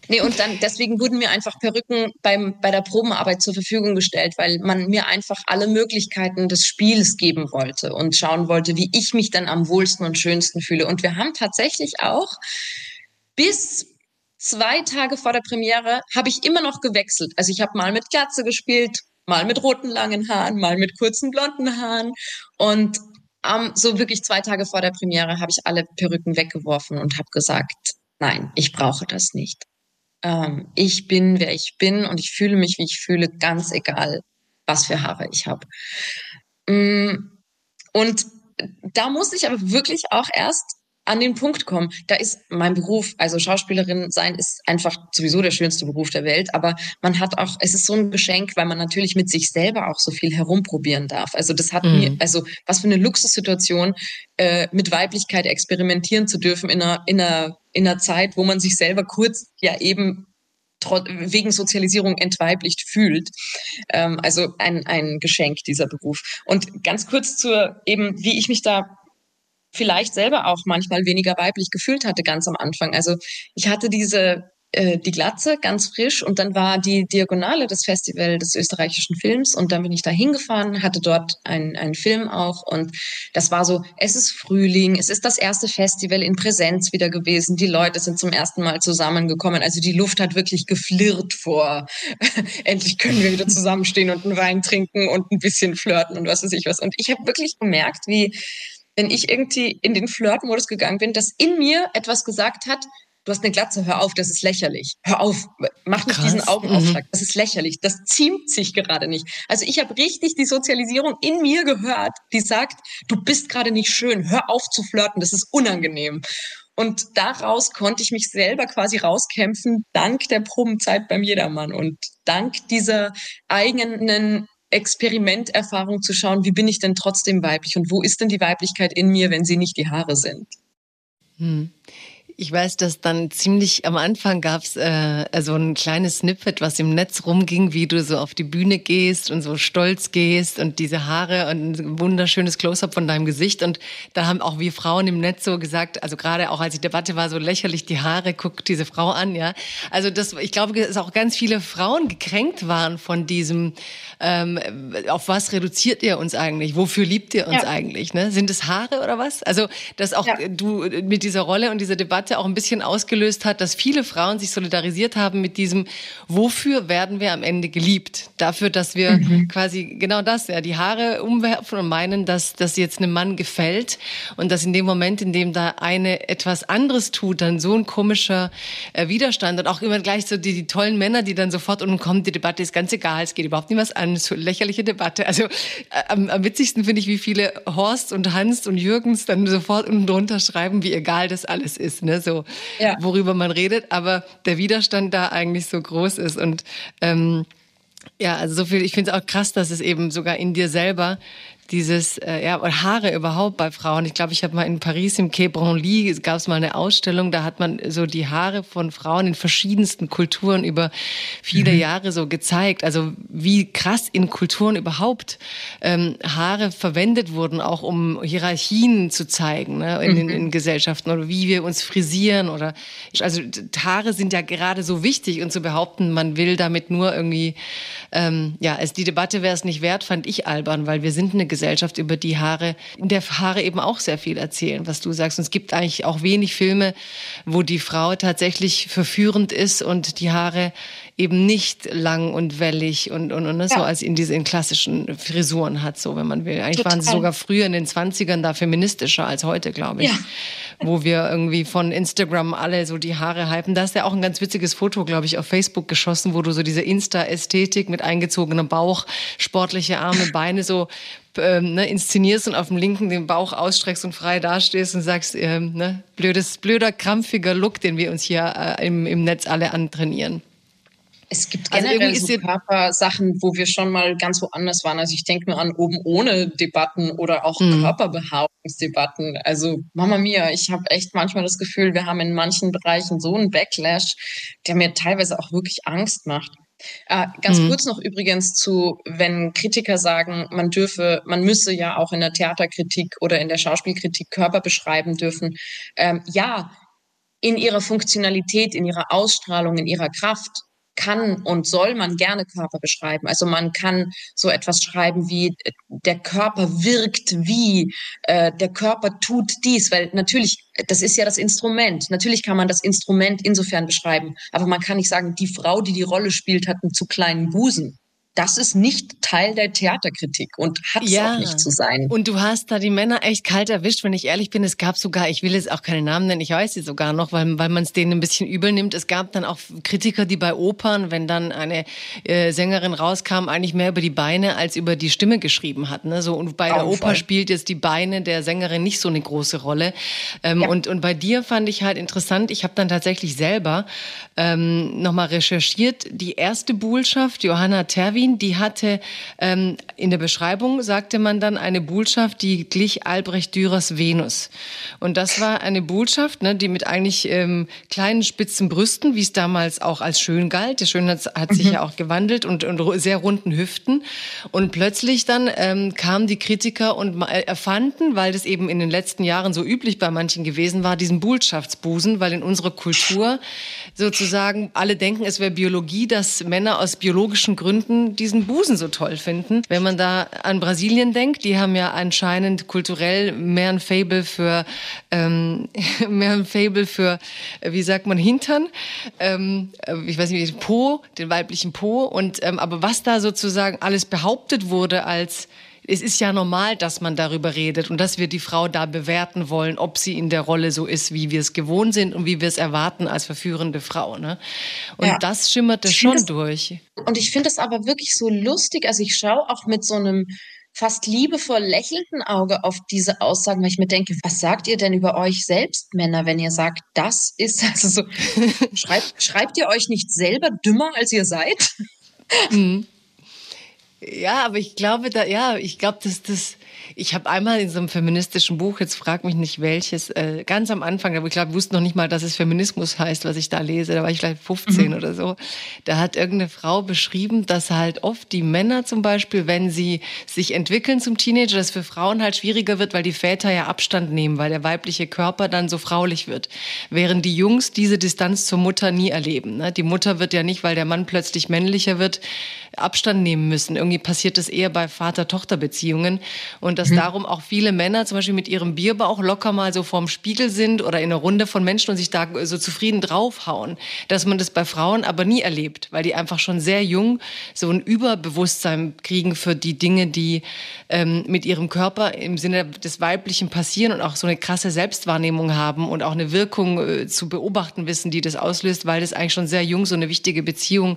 Nee, und dann deswegen wurden mir einfach Perücken beim, bei der Probenarbeit zur Verfügung gestellt, weil man mir einfach alle Möglichkeiten des Spiels geben wollte und schauen wollte, wie ich mich dann am wohlsten und schönsten fühle. Und wir haben tatsächlich auch bis zwei Tage vor der Premiere habe ich immer noch gewechselt. Also ich habe mal mit Glatze gespielt, mal mit roten langen Haaren, mal mit kurzen blonden Haaren und um, so wirklich zwei Tage vor der Premiere habe ich alle Perücken weggeworfen und habe gesagt, nein, ich brauche das nicht. Ähm, ich bin, wer ich bin und ich fühle mich, wie ich fühle, ganz egal, was für Haare ich habe. Mm, und da muss ich aber wirklich auch erst an den Punkt kommen. Da ist mein Beruf, also Schauspielerin sein, ist einfach sowieso der schönste Beruf der Welt. Aber man hat auch, es ist so ein Geschenk, weil man natürlich mit sich selber auch so viel herumprobieren darf. Also das hat mhm. mir, also was für eine Luxussituation, äh, mit Weiblichkeit experimentieren zu dürfen in einer, in einer, in einer Zeit, wo man sich selber kurz ja eben wegen Sozialisierung entweiblicht fühlt. Ähm, also ein, ein Geschenk, dieser Beruf. Und ganz kurz zur eben, wie ich mich da vielleicht selber auch manchmal weniger weiblich gefühlt hatte ganz am Anfang. Also ich hatte diese äh, die Glatze ganz frisch und dann war die Diagonale des Festival des österreichischen Films und dann bin ich da hingefahren, hatte dort einen, einen Film auch und das war so, es ist Frühling, es ist das erste Festival in Präsenz wieder gewesen, die Leute sind zum ersten Mal zusammengekommen, also die Luft hat wirklich geflirrt vor, endlich können wir wieder zusammenstehen und einen Wein trinken und ein bisschen flirten und was weiß ich was und ich habe wirklich gemerkt, wie wenn ich irgendwie in den Flirt-Modus gegangen bin, dass in mir etwas gesagt hat, du hast eine Glatze, hör auf, das ist lächerlich. Hör auf, mach nicht Krass. diesen Augenaufschlag, mhm. das ist lächerlich, das ziemt sich gerade nicht. Also ich habe richtig die Sozialisierung in mir gehört, die sagt, du bist gerade nicht schön, hör auf zu flirten, das ist unangenehm. Und daraus konnte ich mich selber quasi rauskämpfen, dank der Probenzeit beim Jedermann und dank dieser eigenen Experimenterfahrung zu schauen, wie bin ich denn trotzdem weiblich und wo ist denn die Weiblichkeit in mir, wenn sie nicht die Haare sind. Hm. Ich weiß, dass dann ziemlich am Anfang gab's äh, so ein kleines Snippet, was im Netz rumging, wie du so auf die Bühne gehst und so stolz gehst und diese Haare und ein wunderschönes Close-up von deinem Gesicht. Und da haben auch wir Frauen im Netz so gesagt, also gerade auch als die Debatte war, so lächerlich die Haare, guckt diese Frau an, ja. Also das, ich glaube, dass auch ganz viele Frauen gekränkt waren von diesem, ähm, auf was reduziert ihr uns eigentlich? Wofür liebt ihr uns ja. eigentlich? Ne? Sind es Haare oder was? Also, dass auch ja. du mit dieser Rolle und dieser Debatte Debatte auch ein bisschen ausgelöst hat, dass viele Frauen sich solidarisiert haben mit diesem, wofür werden wir am Ende geliebt? Dafür, dass wir mhm. quasi genau das, ja, die Haare umwerfen und meinen, dass das jetzt einem Mann gefällt und dass in dem Moment, in dem da eine etwas anderes tut, dann so ein komischer äh, Widerstand und auch immer gleich so die, die tollen Männer, die dann sofort und kommt, die Debatte ist ganz egal, es geht überhaupt nicht was an, so lächerliche Debatte. Also äh, am, am witzigsten finde ich, wie viele Horst und Hans und Jürgens dann sofort unten drunter schreiben, wie egal das alles ist. Ne? So ja. worüber man redet, aber der Widerstand da eigentlich so groß ist und ähm, ja, also so viel, ich finde es auch krass, dass es eben sogar in dir selber dieses äh, ja Haare überhaupt bei Frauen. Ich glaube, ich habe mal in Paris im Quai Branly gab es mal eine Ausstellung, da hat man so die Haare von Frauen in verschiedensten Kulturen über viele mhm. Jahre so gezeigt. Also wie krass in Kulturen überhaupt ähm, Haare verwendet wurden, auch um Hierarchien zu zeigen ne, in, mhm. in, Gesellschaften oder wie wir uns frisieren oder also Haare sind ja gerade so wichtig und zu behaupten, man will damit nur irgendwie ähm, ja, es die Debatte wäre es nicht wert, fand ich albern, weil wir sind eine Gesellschaft, über die Haare, in der Haare eben auch sehr viel erzählen, was du sagst. Und es gibt eigentlich auch wenig Filme, wo die Frau tatsächlich verführend ist und die Haare eben nicht lang und wellig und, und, und ne, ja. so als in diese in klassischen Frisuren hat, so wenn man will. Eigentlich Total. waren sie sogar früher in den 20ern da feministischer als heute, glaube ich. Ja. Wo wir irgendwie von Instagram alle so die Haare hypen. Da ist ja auch ein ganz witziges Foto, glaube ich, auf Facebook geschossen, wo du so diese Insta-Ästhetik mit eingezogenem Bauch, sportliche Arme, Beine so ähm, ne, inszenierst und auf dem linken den Bauch ausstreckst und frei dastehst und sagst, ähm, ne, blödes, blöder, krampfiger Look, den wir uns hier äh, im, im Netz alle antrainieren. Es gibt also generell also so Körpersachen, wo wir schon mal ganz woanders waren. Also ich denke nur an oben ohne Debatten oder auch mhm. Körperbehaarungsdebatten. Also Mama Mia, ich habe echt manchmal das Gefühl, wir haben in manchen Bereichen so einen Backlash, der mir teilweise auch wirklich Angst macht. Äh, ganz mhm. kurz noch übrigens zu, wenn Kritiker sagen, man dürfe, man müsse ja auch in der Theaterkritik oder in der Schauspielkritik Körper beschreiben dürfen. Ähm, ja, in ihrer Funktionalität, in ihrer Ausstrahlung, in ihrer Kraft kann und soll man gerne Körper beschreiben. Also man kann so etwas schreiben wie der Körper wirkt wie, äh, der Körper tut dies, weil natürlich, das ist ja das Instrument. Natürlich kann man das Instrument insofern beschreiben, aber man kann nicht sagen, die Frau, die die Rolle spielt, hat einen zu kleinen Busen das ist nicht Teil der Theaterkritik und hat es ja. auch nicht zu sein. Und du hast da die Männer echt kalt erwischt, wenn ich ehrlich bin. Es gab sogar, ich will jetzt auch keine Namen nennen, ich weiß sie sogar noch, weil, weil man es denen ein bisschen übel nimmt. Es gab dann auch Kritiker, die bei Opern, wenn dann eine äh, Sängerin rauskam, eigentlich mehr über die Beine als über die Stimme geschrieben hat. Ne? So, und bei der Oper spielt jetzt die Beine der Sängerin nicht so eine große Rolle. Ähm, ja. und, und bei dir fand ich halt interessant, ich habe dann tatsächlich selber ähm, nochmal recherchiert, die erste Buhlschaft, Johanna Terwin, Berlin, die hatte ähm, in der Beschreibung sagte man dann eine Bullschaft, die glich Albrecht Dürers Venus. Und das war eine Bullschaft, ne, die mit eigentlich ähm, kleinen spitzen Brüsten, wie es damals auch als schön galt. Die Schönheit hat sich mhm. ja auch gewandelt und, und sehr runden Hüften. Und plötzlich dann ähm, kamen die Kritiker und erfanden, weil das eben in den letzten Jahren so üblich bei manchen gewesen war, diesen Bullschaftsbusen, weil in unserer Kultur sozusagen alle denken, es wäre Biologie, dass Männer aus biologischen Gründen diesen Busen so toll finden. Wenn man da an Brasilien denkt, die haben ja anscheinend kulturell mehr ein Fable für ähm, mehr ein Fable für äh, wie sagt man Hintern, ähm, äh, ich weiß nicht, Po, den weiblichen Po und ähm, aber was da sozusagen alles behauptet wurde als es ist ja normal, dass man darüber redet und dass wir die Frau da bewerten wollen, ob sie in der Rolle so ist, wie wir es gewohnt sind und wie wir es erwarten als verführende Frau. Ne? Und ja. das schimmerte schon das, durch. Und ich finde es aber wirklich so lustig. Also ich schaue auch mit so einem fast liebevoll lächelnden Auge auf diese Aussagen, weil ich mir denke, was sagt ihr denn über euch selbst, Männer, wenn ihr sagt, das ist, also so, schreibt, schreibt ihr euch nicht selber dümmer, als ihr seid? Mhm. Ja, aber ich glaube, da, ja, ich glaube, dass das, ich habe einmal in so einem feministischen Buch, jetzt frag mich nicht welches, äh, ganz am Anfang, aber ich glaube, wusste noch nicht mal, dass es Feminismus heißt, was ich da lese, da war ich vielleicht 15 mhm. oder so. Da hat irgendeine Frau beschrieben, dass halt oft die Männer zum Beispiel, wenn sie sich entwickeln zum Teenager, das für Frauen halt schwieriger wird, weil die Väter ja Abstand nehmen, weil der weibliche Körper dann so fraulich wird. Während die Jungs diese Distanz zur Mutter nie erleben. Ne? Die Mutter wird ja nicht, weil der Mann plötzlich männlicher wird, Abstand nehmen müssen. Irgendwie passiert das eher bei Vater-Tochter-Beziehungen und dass mhm. darum auch viele Männer zum Beispiel mit ihrem Bierbauch locker mal so vorm Spiegel sind oder in einer Runde von Menschen und sich da so zufrieden draufhauen. Dass man das bei Frauen aber nie erlebt, weil die einfach schon sehr jung so ein Überbewusstsein kriegen für die Dinge, die ähm, mit ihrem Körper im Sinne des Weiblichen passieren und auch so eine krasse Selbstwahrnehmung haben und auch eine Wirkung äh, zu beobachten wissen, die das auslöst, weil das eigentlich schon sehr jung so eine wichtige Beziehung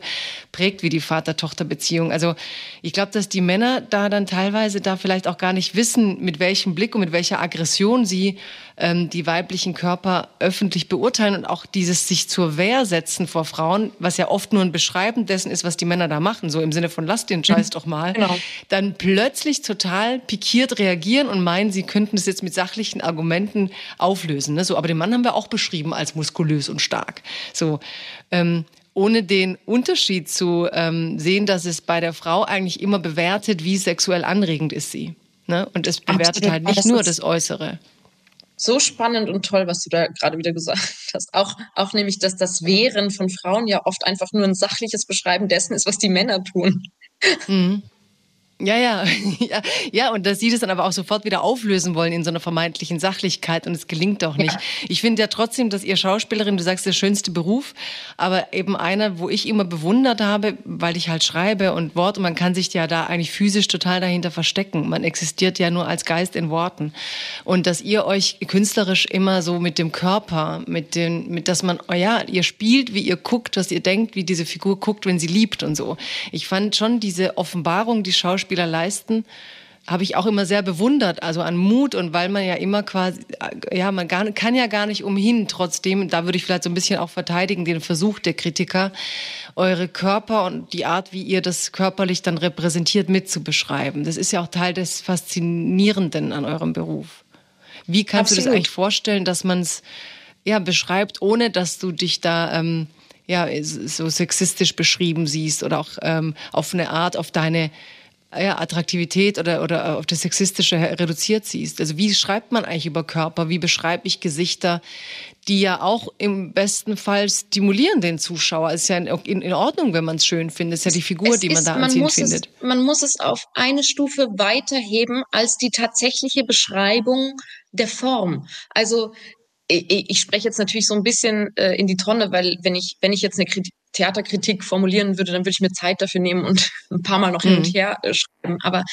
prägt wie die Vater-Tochter Beziehung. Also ich glaube, dass die Männer da dann teilweise da vielleicht auch gar nicht wissen, mit welchem Blick und mit welcher Aggression sie ähm, die weiblichen Körper öffentlich beurteilen und auch dieses sich zur Wehr setzen vor Frauen, was ja oft nur ein Beschreiben dessen ist, was die Männer da machen, so im Sinne von lass den Scheiß mhm. doch mal, genau. dann plötzlich total pikiert reagieren und meinen, sie könnten es jetzt mit sachlichen Argumenten auflösen. Ne? So, aber den Mann haben wir auch beschrieben als muskulös und stark. So, ähm, ohne den Unterschied zu ähm, sehen, dass es bei der Frau eigentlich immer bewertet, wie sexuell anregend ist sie. Ne? Und es bewertet Absolut. halt nicht das nur das Äußere. So spannend und toll, was du da gerade wieder gesagt hast. Auch, auch nämlich, dass das Wehren von Frauen ja oft einfach nur ein sachliches Beschreiben dessen ist, was die Männer tun. Mhm. Ja, ja, ja, ja, und dass sie das dann aber auch sofort wieder auflösen wollen in so einer vermeintlichen Sachlichkeit und es gelingt auch nicht. Ja. Ich finde ja trotzdem, dass ihr Schauspielerin, du sagst, der schönste Beruf, aber eben einer, wo ich immer bewundert habe, weil ich halt schreibe und Worte, man kann sich ja da eigentlich physisch total dahinter verstecken. Man existiert ja nur als Geist in Worten. Und dass ihr euch künstlerisch immer so mit dem Körper, mit den, mit, dass man, oh ja, ihr spielt, wie ihr guckt, dass ihr denkt, wie diese Figur guckt, wenn sie liebt und so. Ich fand schon diese Offenbarung, die Schauspieler Schauspieler leisten, habe ich auch immer sehr bewundert, also an Mut und weil man ja immer quasi, ja, man gar, kann ja gar nicht umhin, trotzdem, da würde ich vielleicht so ein bisschen auch verteidigen, den Versuch der Kritiker, eure Körper und die Art, wie ihr das körperlich dann repräsentiert, mitzubeschreiben. Das ist ja auch Teil des Faszinierenden an eurem Beruf. Wie kannst Absolut. du das eigentlich vorstellen, dass man es ja, beschreibt, ohne dass du dich da ähm, ja, so sexistisch beschrieben siehst oder auch ähm, auf eine Art auf deine ja, Attraktivität oder, oder auf das Sexistische reduziert siehst. Also wie schreibt man eigentlich über Körper? Wie beschreibe ich Gesichter, die ja auch im besten Fall stimulieren den Zuschauer? Es ist ja in, in Ordnung, wenn man es schön findet. Es ist ja die Figur, es die man ist, da anziehend findet. Es, man muss es auf eine Stufe weiterheben als die tatsächliche Beschreibung der Form. Also ich, spreche jetzt natürlich so ein bisschen äh, in die Tonne, weil wenn ich, wenn ich jetzt eine Kritik, Theaterkritik formulieren würde, dann würde ich mir Zeit dafür nehmen und ein paar Mal noch hin und mhm. her äh, schreiben. Aber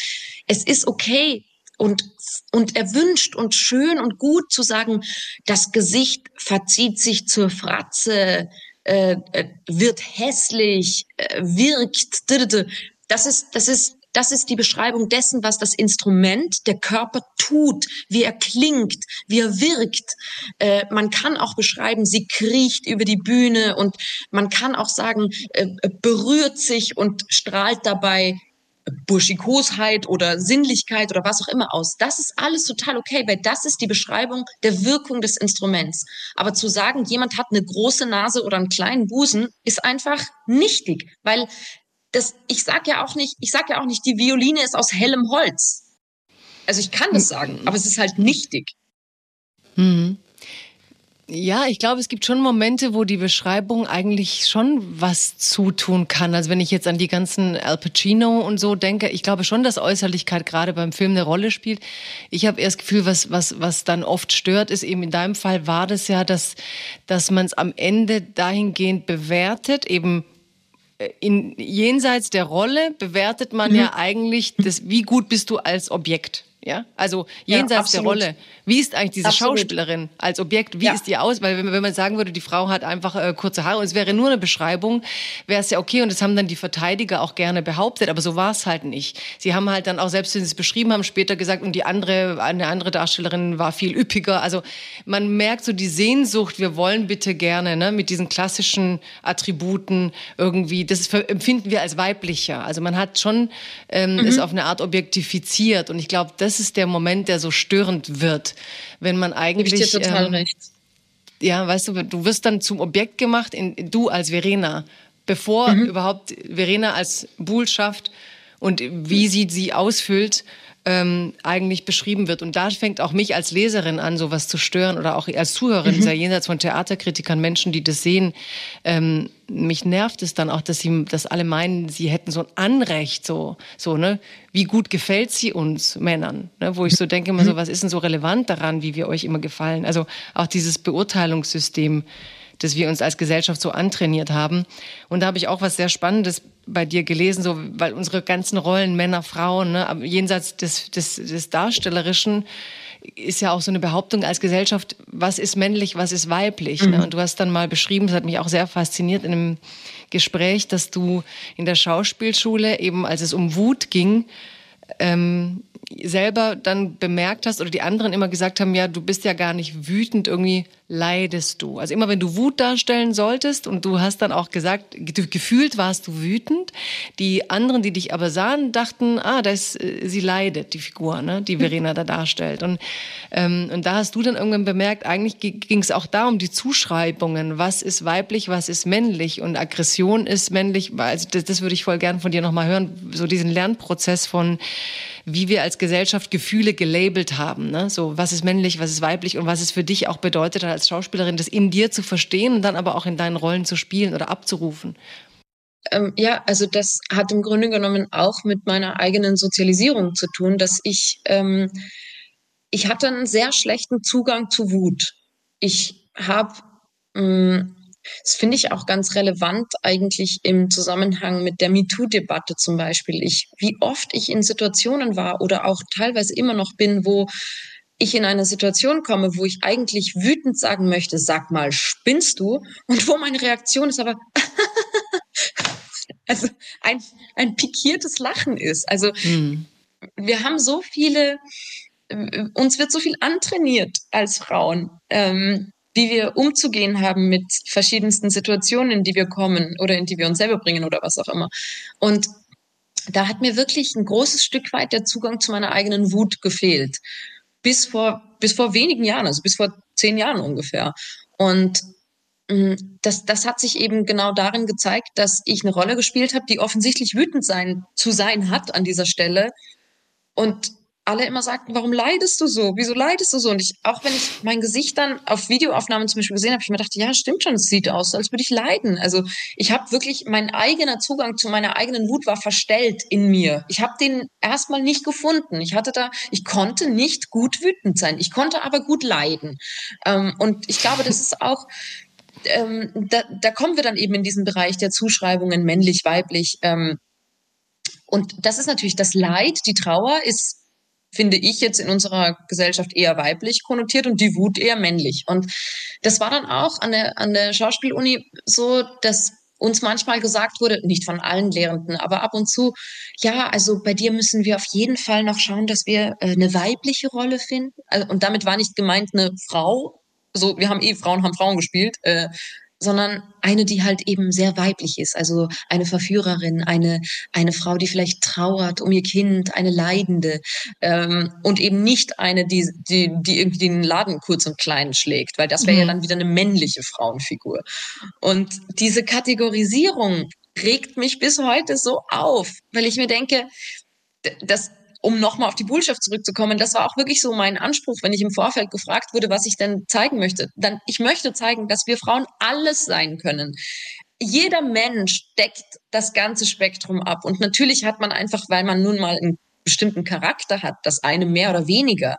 es ist okay und, und erwünscht und schön und gut zu sagen, das Gesicht verzieht sich zur Fratze, äh, äh wird hässlich, äh, wirkt. Das ist, das ist das ist die Beschreibung dessen, was das Instrument, der Körper tut, wie er klingt, wie er wirkt. Äh, man kann auch beschreiben, sie kriecht über die Bühne und man kann auch sagen, äh, berührt sich und strahlt dabei Burschikosheit oder Sinnlichkeit oder was auch immer aus. Das ist alles total okay, weil das ist die Beschreibung der Wirkung des Instruments. Aber zu sagen, jemand hat eine große Nase oder einen kleinen Busen, ist einfach nichtig, weil das, ich sag ja auch nicht, ich sag ja auch nicht, die Violine ist aus hellem Holz. Also ich kann das sagen, aber es ist halt nichtig. Mhm. Ja, ich glaube, es gibt schon Momente, wo die Beschreibung eigentlich schon was zutun kann. Also wenn ich jetzt an die ganzen Al Pacino und so denke, ich glaube schon, dass Äußerlichkeit gerade beim Film eine Rolle spielt. Ich habe eher das Gefühl, was, was, was dann oft stört, ist eben in deinem Fall war das ja, dass, dass man es am Ende dahingehend bewertet, eben in jenseits der Rolle bewertet man mhm. ja eigentlich das, wie gut bist du als Objekt. Ja, also jenseits ja, der Rolle. Wie ist eigentlich diese absolut. Schauspielerin als Objekt? Wie ja. ist die aus? Weil wenn, wenn, man sagen würde, die Frau hat einfach äh, kurze Haare und es wäre nur eine Beschreibung, wäre es ja okay. Und das haben dann die Verteidiger auch gerne behauptet, aber so war es halt nicht. Sie haben halt dann auch, selbst wenn sie es beschrieben haben, später gesagt, und die andere, eine andere Darstellerin war viel üppiger. Also man merkt so die Sehnsucht, wir wollen bitte gerne ne, mit diesen klassischen Attributen irgendwie, das empfinden wir als weiblicher. Also man hat schon ähm, mhm. es auf eine Art objektifiziert. Und ich glaube, das das ist der Moment, der so störend wird, wenn man eigentlich. Ich dir total ähm, recht. Ja, weißt du, du wirst dann zum Objekt gemacht, in, du als Verena, bevor mhm. überhaupt Verena als Buhl schafft und wie sie sie ausfüllt ähm, eigentlich beschrieben wird. Und da fängt auch mich als Leserin an, sowas zu stören oder auch als Zuhörerin, mhm. ja jenseits von Theaterkritikern, Menschen, die das sehen. Ähm, mich nervt es dann auch, dass sie, dass alle meinen, sie hätten so ein Anrecht, so, so, ne? Wie gut gefällt sie uns Männern? Ne? Wo ich so denke immer so, mhm. was ist denn so relevant daran, wie wir euch immer gefallen? Also auch dieses Beurteilungssystem, das wir uns als Gesellschaft so antrainiert haben. Und da habe ich auch was sehr Spannendes bei dir gelesen, so, weil unsere ganzen Rollen, Männer, Frauen, ne, jenseits des, des, des Darstellerischen, ist ja auch so eine Behauptung als Gesellschaft, was ist männlich, was ist weiblich. Ne? Mhm. Ne? Und du hast dann mal beschrieben, das hat mich auch sehr fasziniert in einem Gespräch, dass du in der Schauspielschule eben, als es um Wut ging, ähm, selber dann bemerkt hast oder die anderen immer gesagt haben, ja, du bist ja gar nicht wütend, irgendwie leidest du. Also immer wenn du Wut darstellen solltest und du hast dann auch gesagt, gefühlt warst du wütend, die anderen, die dich aber sahen, dachten, ah, da ist, äh, sie leidet, die Figur, ne, die Verena da darstellt. Und, ähm, und da hast du dann irgendwann bemerkt, eigentlich ging es auch da um die Zuschreibungen, was ist weiblich, was ist männlich und Aggression ist männlich, also das, das würde ich voll gern von dir nochmal hören, so diesen Lernprozess von, wie wir als Gesellschaft Gefühle gelabelt haben. Ne? So, was ist männlich, was ist weiblich und was es für dich auch bedeutet hat als Schauspielerin, das in dir zu verstehen und dann aber auch in deinen Rollen zu spielen oder abzurufen. ähm, ja, also das hat im Grunde genommen auch mit meiner eigenen Sozialisierung zu tun, dass ich, ähm, ich hatte einen sehr schlechten Zugang zu Wut. Ich habe, ähm, das finde ich auch ganz relevant eigentlich im Zusammenhang mit der MeToo-Debatte zum Beispiel. Ich, wie oft ich in Situationen war oder auch teilweise immer noch bin, wo ich in eine Situation komme, wo ich eigentlich wütend sagen möchte, sag mal, spinnst du? Und wo meine Reaktion ist aber, also ein, ein pikiertes Lachen ist. Also hm. wir haben so viele, uns wird so viel antrainiert als Frauen, ähm, wie wir umzugehen haben mit verschiedensten Situationen, in die wir kommen oder in die wir uns selber bringen oder was auch immer. Und da hat mir wirklich ein großes Stück weit der Zugang zu meiner eigenen Wut gefehlt bis vor, bis vor wenigen Jahren, also bis vor zehn Jahren ungefähr. Und mm, das, das hat sich eben genau darin gezeigt, dass ich eine Rolle gespielt habe, die offensichtlich wütend sein, zu sein hat an dieser Stelle. Und alle immer sagten, warum leidest du so? Wieso leidest du so? Und ich, auch wenn ich mein Gesicht dann auf Videoaufnahmen zum Beispiel gesehen habe, ich mir dachte, ja, stimmt schon, es sieht aus, als würde ich leiden. Also ich habe wirklich, mein eigener Zugang zu meiner eigenen Wut war verstellt in mir. Ich habe den erstmal nicht gefunden. Ich hatte da, ich konnte nicht gut wütend sein. Ich konnte aber gut leiden. Ähm, und ich glaube, das ist auch, ähm, da, da kommen wir dann eben in diesen Bereich der Zuschreibungen männlich, weiblich. Ähm, und das ist natürlich das Leid, die Trauer ist finde ich jetzt in unserer Gesellschaft eher weiblich konnotiert und die Wut eher männlich. Und das war dann auch an der, an der Schauspieluni so, dass uns manchmal gesagt wurde, nicht von allen Lehrenden, aber ab und zu, ja, also bei dir müssen wir auf jeden Fall noch schauen, dass wir äh, eine weibliche Rolle finden. Also, und damit war nicht gemeint eine Frau. So, wir haben eh Frauen haben Frauen gespielt. Sondern eine, die halt eben sehr weiblich ist, also eine Verführerin, eine, eine Frau, die vielleicht trauert um ihr Kind, eine Leidende ähm, und eben nicht eine, die, die, die irgendwie den Laden kurz und klein schlägt, weil das wäre mhm. ja dann wieder eine männliche Frauenfigur. Und diese Kategorisierung regt mich bis heute so auf, weil ich mir denke, das, um nochmal auf die Bullschaft zurückzukommen, das war auch wirklich so mein Anspruch, wenn ich im Vorfeld gefragt wurde, was ich denn zeigen möchte. Dann, ich möchte zeigen, dass wir Frauen alles sein können. Jeder Mensch deckt das ganze Spektrum ab. Und natürlich hat man einfach, weil man nun mal einen bestimmten Charakter hat, das eine mehr oder weniger.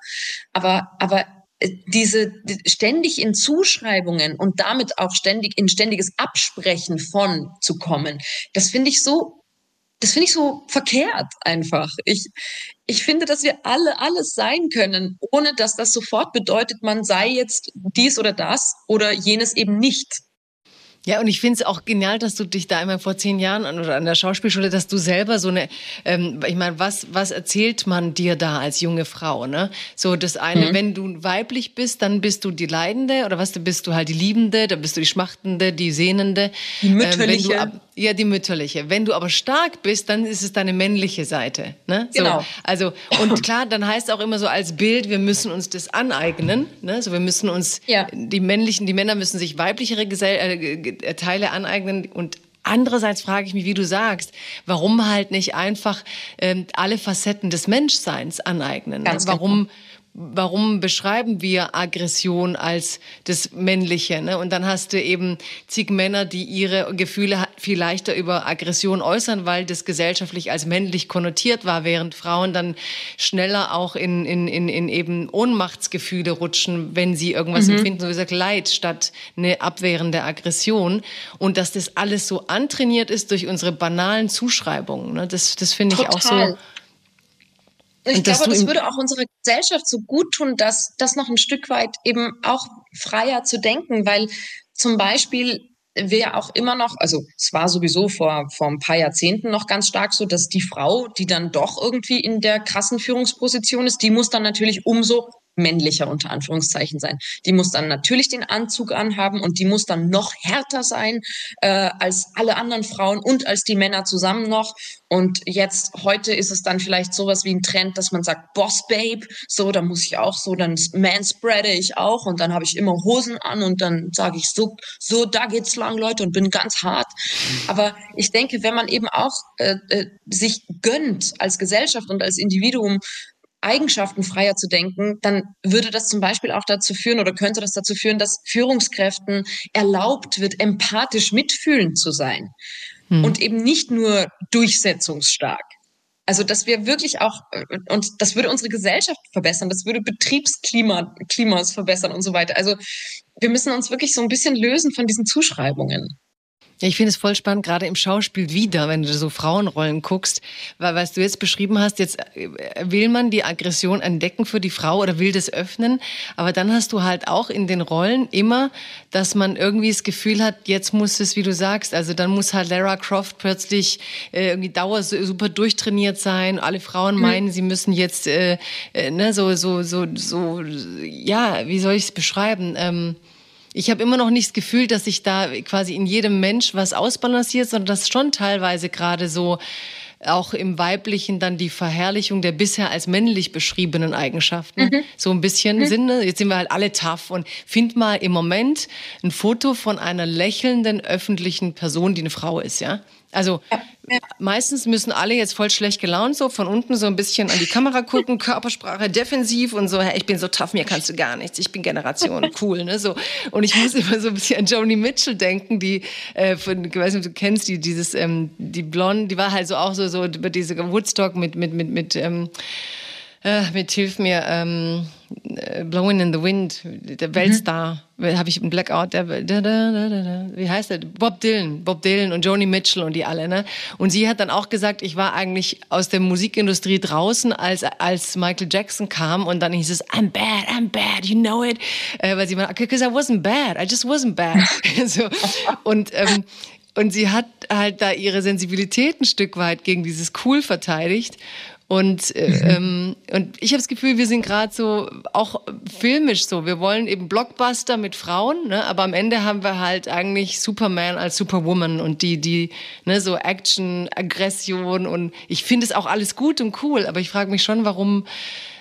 Aber, aber äh, diese ständig in Zuschreibungen und damit auch ständig in ständiges Absprechen von zu kommen, das finde ich so das finde ich so verkehrt einfach. Ich, ich finde, dass wir alle alles sein können, ohne dass das sofort bedeutet, man sei jetzt dies oder das oder jenes eben nicht. Ja, und ich finde es auch genial, dass du dich da einmal vor zehn Jahren an, oder an der Schauspielschule, dass du selber so eine, ähm, ich meine, was, was erzählt man dir da als junge Frau? Ne? So das eine, mhm. wenn du weiblich bist, dann bist du die Leidende oder was, dann bist du halt die Liebende, dann bist du die Schmachtende, die Sehnende. Die mütterliche. Ähm, ja, die mütterliche. Wenn du aber stark bist, dann ist es deine männliche Seite. Ne? So, genau. Also, und klar, dann heißt auch immer so als Bild, wir müssen uns das aneignen. Ne? So, wir müssen uns, ja. die männlichen, die Männer müssen sich weiblichere Gesell äh, Teile aneignen und Andererseits frage ich mich, wie du sagst, warum halt nicht einfach ähm, alle Facetten des Menschseins aneignen? Ganz warum, genau warum beschreiben wir Aggression als das Männliche? Ne? Und dann hast du eben zig Männer, die ihre Gefühle viel leichter über Aggression äußern, weil das gesellschaftlich als männlich konnotiert war, während Frauen dann schneller auch in, in, in, in eben Ohnmachtsgefühle rutschen, wenn sie irgendwas mhm. empfinden, so wie gesagt, Leid statt eine abwehrende Aggression. Und dass das alles so antrainiert ist durch unsere banalen Zuschreibungen. Ne? Das, das finde ich auch so ich glaube, das würde auch unserer Gesellschaft so gut tun, dass das noch ein Stück weit eben auch freier zu denken, weil zum Beispiel wir auch immer noch, also es war sowieso vor, vor ein paar Jahrzehnten noch ganz stark so, dass die Frau, die dann doch irgendwie in der krassen Führungsposition ist, die muss dann natürlich umso männlicher unter Anführungszeichen sein. Die muss dann natürlich den Anzug anhaben und die muss dann noch härter sein äh, als alle anderen Frauen und als die Männer zusammen noch. Und jetzt heute ist es dann vielleicht sowas wie ein Trend, dass man sagt Boss Babe, so da muss ich auch so, dann manspreade ich auch und dann habe ich immer Hosen an und dann sage ich so, so da geht's lang, Leute und bin ganz hart. Aber ich denke, wenn man eben auch äh, äh, sich gönnt als Gesellschaft und als Individuum Eigenschaften freier zu denken, dann würde das zum Beispiel auch dazu führen oder könnte das dazu führen, dass Führungskräften erlaubt wird, empathisch mitfühlend zu sein. hm. und eben nicht nur durchsetzungsstark. Also, dass wir wirklich auch, äh, und das würde unsere Gesellschaft verbessern, das würde Betriebsklima, Klimas verbessern und so weiter. Also, wir müssen uns wirklich so ein bisschen lösen von diesen Zuschreibungen. Ja, ich finde es voll spannend, gerade im Schauspiel wieder, wenn du so Frauenrollen guckst, weil was du jetzt beschrieben hast, jetzt äh, will man die Aggression entdecken für die Frau oder will das öffnen, aber dann hast du halt auch in den Rollen immer, dass man irgendwie das Gefühl hat, jetzt muss es, wie du sagst, also dann muss halt Lara Croft plötzlich äh, irgendwie dauer super durchtrainiert sein, alle Frauen mhm. meinen, sie müssen jetzt äh, äh, ne, so so so so ja, wie soll ich es beschreiben? Ähm, ich habe immer noch nicht das Gefühl, dass sich da quasi in jedem Mensch was ausbalanciert, sondern dass schon teilweise gerade so auch im Weiblichen dann die Verherrlichung der bisher als männlich beschriebenen Eigenschaften mhm. so ein bisschen mhm. sind. Ne? Jetzt sind wir halt alle tough und find mal im Moment ein Foto von einer lächelnden öffentlichen Person, die eine Frau ist, ja. Also meistens müssen alle jetzt voll schlecht gelaunt so von unten so ein bisschen an die Kamera gucken, Körpersprache defensiv und so, hey, ich bin so tough, mir kannst du gar nichts, ich bin Generation cool, ne, so. Und ich muss immer so ein bisschen an Joni Mitchell denken, die, äh, von, ich weiß nicht, ob du kennst, die, dieses, ähm, die Blonde, die war halt so auch so, so über diese Woodstock mit, mit, mit, mit, ähm, äh, mit hilf mir, ähm, äh, Blowing in the Wind, der Weltstar, mhm. habe ich einen Blackout, der, da, da, da, wie heißt der? Bob Dylan, Bob Dylan und Joni Mitchell und die alle, ne? Und sie hat dann auch gesagt, ich war eigentlich aus der Musikindustrie draußen, als, als Michael Jackson kam und dann hieß es, I'm bad, I'm bad, you know it, äh, weil sie war, because I wasn't bad, I just wasn't bad. so. Und, ähm, und sie hat halt da ihre Sensibilität ein Stück weit gegen dieses Cool verteidigt. Und, äh, mhm. ähm, und ich habe das Gefühl, wir sind gerade so auch filmisch so. Wir wollen eben Blockbuster mit Frauen, ne? aber am Ende haben wir halt eigentlich Superman als Superwoman und die, die, ne, so Action, Aggression und ich finde es auch alles gut und cool, aber ich frage mich schon, warum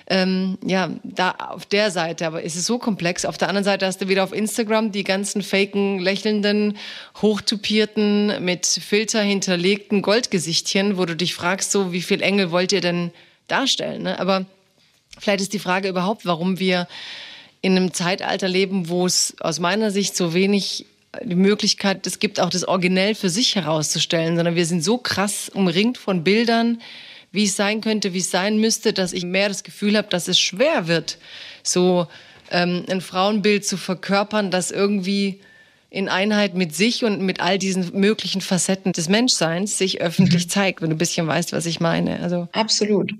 ähm, ja, da auf der Seite, aber ist es so komplex. Auf der anderen Seite hast du wieder auf Instagram die ganzen faken, lächelnden, hochtupierten, mit Filter hinterlegten Goldgesichtchen, wo du dich fragst, so, wie viel Engel wollt ihr denn darstellen? Ne? Aber vielleicht ist die Frage überhaupt, warum wir in einem Zeitalter leben, wo es aus meiner Sicht so wenig die Möglichkeit es gibt, auch das Originell für sich herauszustellen, sondern wir sind so krass umringt von Bildern, wie es sein könnte, wie es sein müsste, dass ich mehr das Gefühl habe, dass es schwer wird, so ähm, ein Frauenbild zu verkörpern, das irgendwie in Einheit mit sich und mit all diesen möglichen Facetten des Menschseins sich öffentlich mhm. zeigt, wenn du ein bisschen weißt, was ich meine. Also absolut.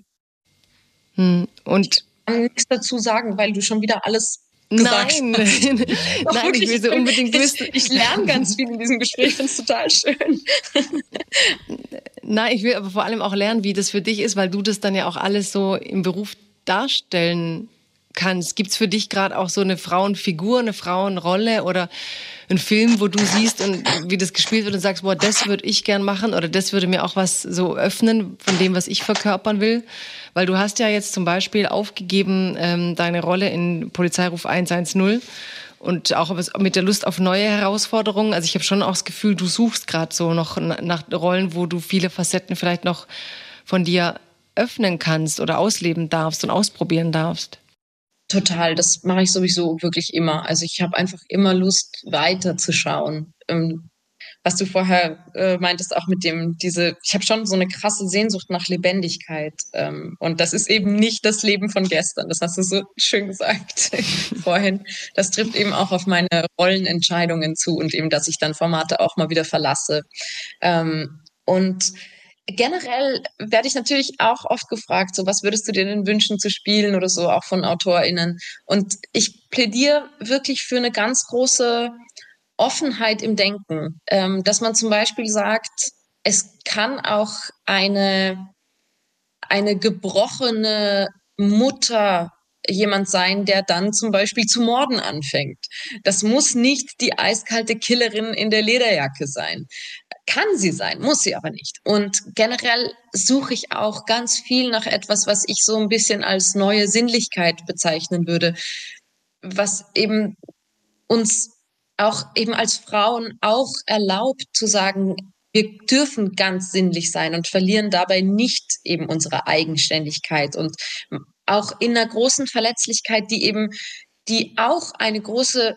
Hm, und ich kann nichts dazu sagen, weil du schon wieder alles Nein, nein, ich will so unbedingt wissen. Ich, ich lerne ganz viel in diesem Gespräch, finde es total schön. Nein, ich will aber vor allem auch lernen, wie das für dich ist, weil du das dann ja auch alles so im Beruf darstellen kannst. Gibt es für dich gerade auch so eine Frauenfigur, eine Frauenrolle oder einen Film, wo du siehst und wie das gespielt wird und sagst, boah, das würde ich gern machen oder das würde mir auch was so öffnen von dem, was ich verkörpern will? Weil du hast ja jetzt zum Beispiel aufgegeben ähm, deine Rolle in Polizeiruf 110 und auch mit der Lust auf neue Herausforderungen. Also ich habe schon auch das Gefühl, du suchst gerade so noch nach Rollen, wo du viele Facetten vielleicht noch von dir öffnen kannst oder ausleben darfst und ausprobieren darfst. Total, das mache ich sowieso wirklich immer. Also ich habe einfach immer Lust, weiterzuschauen. Ähm, was du vorher äh, meintest, auch mit dem, diese, ich habe schon so eine krasse Sehnsucht nach Lebendigkeit. Ähm, und das ist eben nicht das Leben von gestern. Das hast du so schön gesagt vorhin. Das trifft eben auch auf meine Rollenentscheidungen zu und eben, dass ich dann Formate auch mal wieder verlasse. Ähm, und generell werde ich natürlich auch oft gefragt, so was würdest du dir denn wünschen zu spielen oder so, auch von AutorInnen. Und ich plädiere wirklich für eine ganz große Offenheit im Denken, ähm, dass man zum Beispiel sagt, es kann auch eine, eine gebrochene Mutter jemand sein, der dann zum Beispiel zu morden anfängt. Das muss nicht die eiskalte Killerin in der Lederjacke sein. Kann sie sein, muss sie aber nicht. Und generell suche ich auch ganz viel nach etwas, was ich so ein bisschen als neue Sinnlichkeit bezeichnen würde, was eben uns auch eben als Frauen auch erlaubt zu sagen, wir dürfen ganz sinnlich sein und verlieren dabei nicht eben unsere Eigenständigkeit und auch in einer großen Verletzlichkeit, die eben, die auch eine große,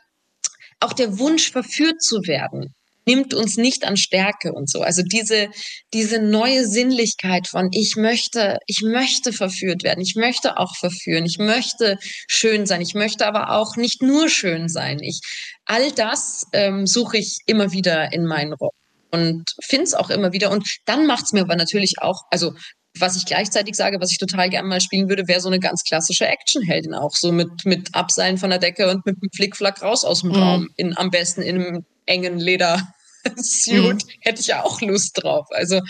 auch der Wunsch verführt zu werden, nimmt uns nicht an Stärke und so. Also diese, diese neue Sinnlichkeit von ich möchte, ich möchte verführt werden, ich möchte auch verführen, ich möchte schön sein, ich möchte aber auch nicht nur schön sein. Ich, all das ähm, suche ich immer wieder in meinen Rollen und finde es auch immer wieder. Und dann macht es mir aber natürlich auch, also was ich gleichzeitig sage, was ich total gerne mal spielen würde, wäre so eine ganz klassische Actionheldin auch, so mit, mit Abseilen von der Decke und mit einem Flickflack raus aus dem mhm. Raum, in, am besten in einem engen Leder-Suit, mhm. hätte ich ja auch Lust drauf. Also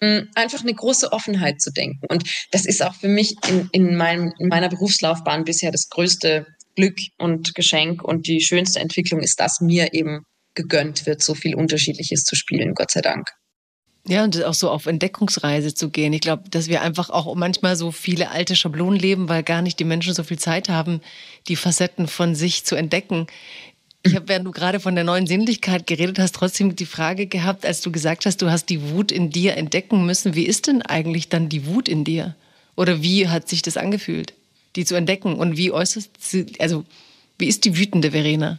mh, mm, einfach eine große Offenheit zu denken. Und das ist auch für mich in, in, meinem, in meiner Berufslaufbahn bisher das größte Glück und Geschenk und die schönste Entwicklung ist, dass mir eben gegönnt wird, so viel Unterschiedliches zu spielen, Gott sei Dank. Ja, und auch so auf Entdeckungsreise zu gehen. Ich glaube, dass wir einfach auch manchmal so viele alte Schablonen leben, weil gar nicht die Menschen so viel Zeit haben, die Facetten von sich zu entdecken. Ich habe, während du gerade von der neuen Sinnlichkeit geredet hast, trotzdem die Frage gehabt, als du gesagt hast, du hast die Wut in dir entdecken müssen. Wie ist denn eigentlich dann die Wut in dir? Oder wie hat sich das angefühlt, die zu entdecken? Und wie äußerst sie, also wie ist die wütende Verena?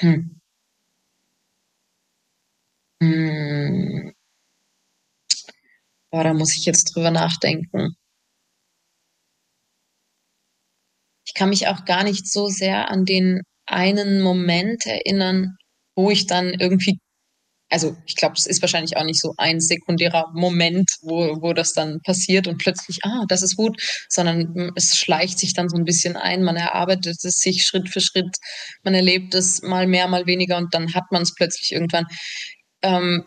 Hm. Hm. Boah, da muss ich jetzt drüber nachdenken. Ich kann mich auch gar nicht so sehr an den einen Moment erinnern, wo ich dann irgendwie, also ich glaube, es ist wahrscheinlich auch nicht so ein sekundärer Moment, wo, wo das dann passiert und plötzlich, ah, das ist gut, sondern es schleicht sich dann so ein bisschen ein, man erarbeitet es sich Schritt für Schritt, man erlebt es mal mehr, mal weniger und dann hat man es plötzlich irgendwann. Ähm,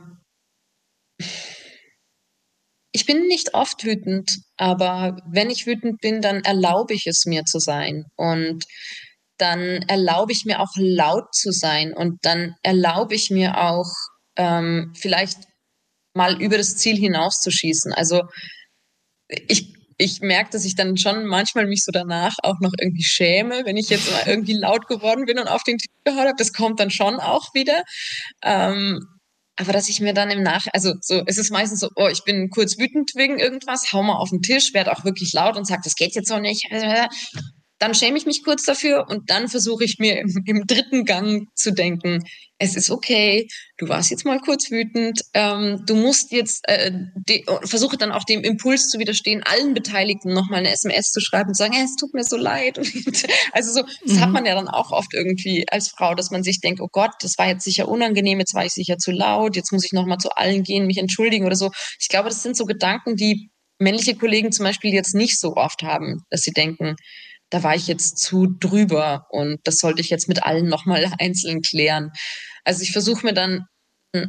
ich bin nicht oft wütend, aber wenn ich wütend bin, dann erlaube ich es mir zu sein. Und dann erlaube ich mir auch laut zu sein. Und dann erlaube ich mir auch ähm, vielleicht mal über das Ziel hinauszuschießen. Also ich, ich merke, dass ich dann schon manchmal mich so danach auch noch irgendwie schäme, wenn ich jetzt mal irgendwie laut geworden bin und auf den Tisch gehauen habe. Das kommt dann schon auch wieder. Ähm, aber dass ich mir dann im Nach, also so, es ist meistens so, oh, ich bin kurz wütend wegen irgendwas, hau mal auf den Tisch, werde auch wirklich laut und sage, das geht jetzt so nicht. Dann schäme ich mich kurz dafür und dann versuche ich mir im, im, dritten Gang zu denken, es ist okay, du warst jetzt mal kurz wütend, ähm, du musst jetzt, äh, versuche dann auch dem Impuls zu widerstehen, allen Beteiligten nochmal eine SMS zu schreiben und zu sagen, hey, es tut mir so leid. also so, das mhm. hat man ja dann auch oft irgendwie als Frau, dass man sich denkt, oh Gott, das war jetzt sicher unangenehm, jetzt war ich sicher zu laut, jetzt muss ich nochmal zu allen gehen, mich entschuldigen oder so. Ich glaube, das sind so Gedanken, die männliche Kollegen zum Beispiel jetzt nicht so oft haben, dass sie denken, da war ich jetzt zu drüber und das sollte ich jetzt mit allen nochmal einzeln klären. Also ich versuche mir dann,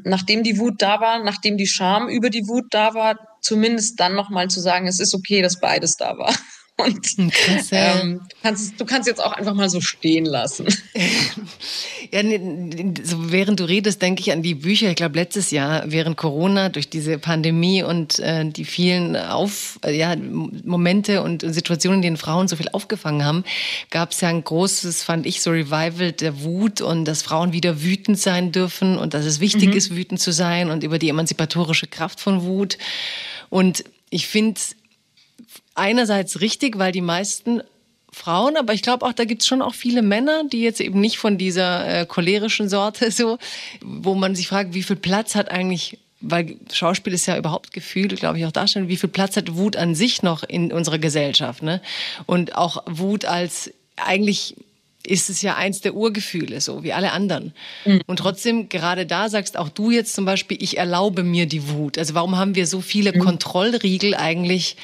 nachdem die Wut da war, nachdem die Scham über die Wut da war, zumindest dann nochmal zu sagen, es ist okay, dass beides da war. Und Krass, ja. ähm, du, kannst, du kannst jetzt auch einfach mal so stehen lassen. ja, so während du redest, denke ich an die Bücher. Ich glaube, letztes Jahr während Corona durch diese Pandemie und äh, die vielen Auf, äh, ja, Momente und Situationen, in denen Frauen so viel aufgefangen haben, gab es ja ein großes, fand ich, so Revival der Wut und dass Frauen wieder wütend sein dürfen und dass es wichtig mhm. ist, wütend zu sein und über die emanzipatorische Kraft von Wut. Und ich finde einerseits richtig, weil die meisten Frauen, aber ich glaube auch, da gibt es schon auch viele Männer, die jetzt eben nicht von dieser äh, cholerischen Sorte so, wo man sich fragt, wie viel Platz hat eigentlich, weil Schauspiel ist ja überhaupt Gefühl, glaube ich auch darstellen, wie viel Platz hat Wut an sich noch in unserer Gesellschaft, ne? Und auch Wut als eigentlich ist es ja eins der Urgefühle, so wie alle anderen. Mhm. Und trotzdem, gerade da sagst auch du jetzt zum Beispiel, ich erlaube mir die Wut. Also warum haben wir so viele mhm. Kontrollriegel eigentlich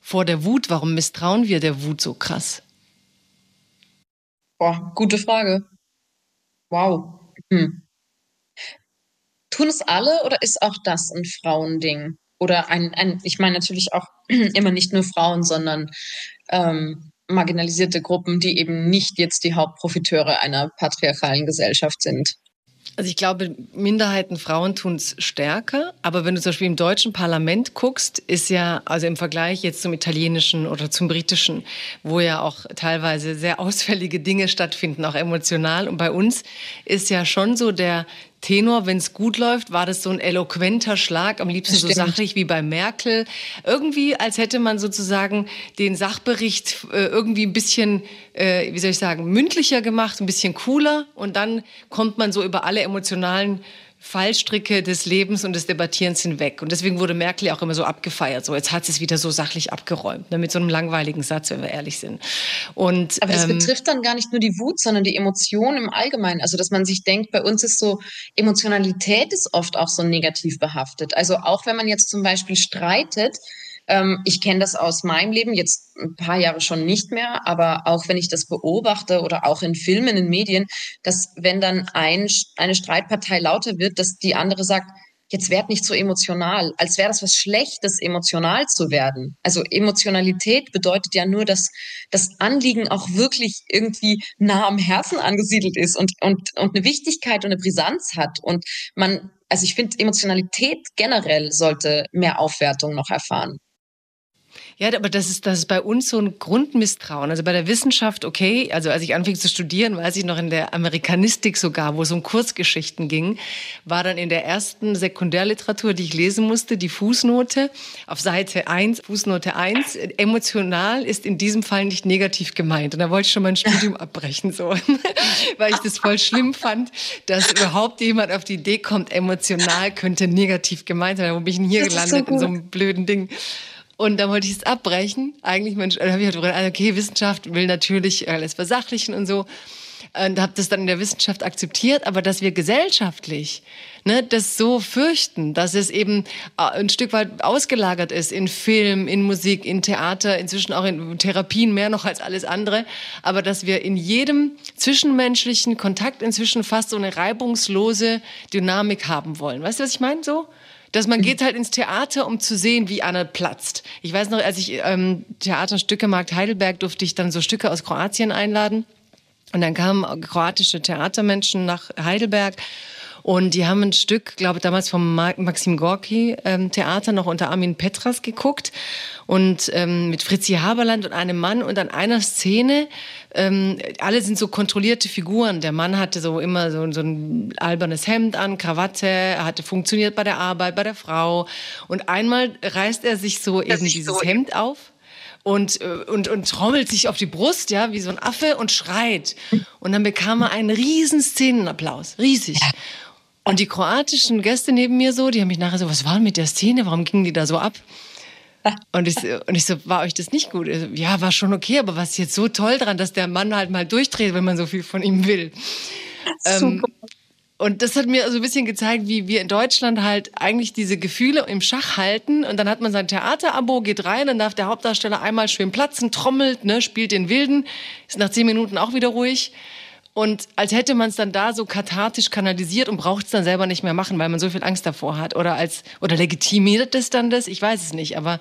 vor der Wut? Warum misstrauen wir der Wut so krass? Boah, gute Frage. Wow. Hm. Tun es alle oder ist auch das ein Frauending? Oder ein, ein ich meine natürlich auch immer nicht nur Frauen, sondern ähm, marginalisierte Gruppen, die eben nicht jetzt die Hauptprofiteure einer patriarchalen Gesellschaft sind. Also ich glaube, Minderheiten, Frauen tun es stärker. Aber wenn du zum Beispiel im deutschen Parlament guckst, ist ja, also im Vergleich jetzt zum italienischen oder zum britischen, wo ja auch teilweise sehr ausfällige Dinge stattfinden, auch emotional. Und bei uns ist ja schon so der, Tenor, wenn es gut läuft, war das so ein eloquenter Schlag, am liebsten so sachlich wie bei Merkel. Irgendwie, als hätte man sozusagen den Sachbericht äh, irgendwie ein bisschen, äh, wie soll ich sagen, mündlicher gemacht, ein bisschen cooler und dann kommt man so über alle emotionalen Fallstricke des Lebens und des Debattierens hinweg. Und deswegen wurde Merkel ja auch immer so abgefeiert. So, jetzt hat sie es wieder so sachlich abgeräumt, ne, mit so einem langweiligen Satz, wenn wir ehrlich sind. Und, Aber das ähm, betrifft dann gar nicht nur die Wut, sondern die Emotion im Allgemeinen. Also, dass man sich denkt, bei uns ist so, Emotionalität ist oft auch so negativ behaftet. Also, auch wenn man jetzt zum Beispiel streitet, ähm, ich kenne das aus meinem Leben, jetzt ein paar Jahre schon nicht mehr, aber auch wenn ich das beobachte oder auch in Filmen, in Medien, dass wenn dann ein, eine Streitpartei lauter wird, dass die andere sagt, jetzt werd nicht so emotional, als wäre das was Schlechtes, emotional zu werden. Also Emotionalität bedeutet ja nur, dass das Anliegen auch wirklich irgendwie nah am Herzen angesiedelt ist und, und, und eine Wichtigkeit und eine Brisanz hat. Und man, also ich finde, Emotionalität generell sollte mehr Aufwertung noch erfahren. Ja, aber das ist, das ist bei uns so ein Grundmisstrauen. Also bei der Wissenschaft, okay, also als ich anfing zu studieren, weiß ich noch in der Amerikanistik sogar, wo es um Kurzgeschichten ging, war dann in der ersten Sekundärliteratur, die ich lesen musste, die Fußnote auf Seite 1, Fußnote 1, emotional ist in diesem Fall nicht negativ gemeint. Und da wollte ich schon mein Studium abbrechen, so, weil ich das voll schlimm fand, dass überhaupt jemand auf die Idee kommt, emotional könnte negativ gemeint sein. Wo bin ich denn hier gelandet so in so einem blöden Ding? Und dann wollte ich es abbrechen. Eigentlich, Mensch, dann habe ich halt gedacht, okay, Wissenschaft will natürlich alles versachlichen und so. Und habe das dann in der Wissenschaft akzeptiert, aber dass wir gesellschaftlich ne, das so fürchten, dass es eben äh, ein Stück weit ausgelagert ist in Film, in Musik, in Theater, inzwischen auch in Therapien mehr noch als alles andere, aber dass wir in jedem zwischenmenschlichen Kontakt inzwischen fast so eine reibungslose Dynamik haben wollen. Weißt du, was ich meine? So? Dass man geht halt ins Theater, um zu sehen, wie Anna platzt. Ich weiß noch, als ich ähm, Theaterstücke Markt Heidelberg durfte ich dann so Stücke aus Kroatien einladen. Und dann kamen kroatische Theatermenschen nach Heidelberg und die haben ein Stück, glaube damals vom Maxim Gorki ähm, Theater noch unter Armin Petras geguckt und ähm, mit Fritzi Haberland und einem Mann und an einer Szene ähm, alle sind so kontrollierte Figuren. Der Mann hatte so immer so, so ein albernes Hemd an, Krawatte, er hatte funktioniert bei der Arbeit, bei der Frau. Und einmal reißt er sich so eben dieses so Hemd auf und, äh, und, und trommelt sich auf die Brust, ja, wie so ein Affe und schreit. Und dann bekam er einen riesen Szenenapplaus, riesig. Und die kroatischen Gäste neben mir so, die haben mich nachher so, was war denn mit der Szene? Warum gingen die da so ab? Und ich, und ich so, war euch das nicht gut? So, ja, war schon okay, aber was ist jetzt so toll dran, dass der Mann halt mal durchdreht, wenn man so viel von ihm will? Ähm, und das hat mir so also ein bisschen gezeigt, wie wir in Deutschland halt eigentlich diese Gefühle im Schach halten. Und dann hat man sein Theaterabo, geht rein, dann darf der Hauptdarsteller einmal schön platzen, trommelt, ne, spielt den Wilden, ist nach zehn Minuten auch wieder ruhig. Und als hätte man es dann da so kathartisch kanalisiert und braucht es dann selber nicht mehr machen, weil man so viel Angst davor hat. Oder als, oder legitimiert es dann das? Ich weiß es nicht. Aber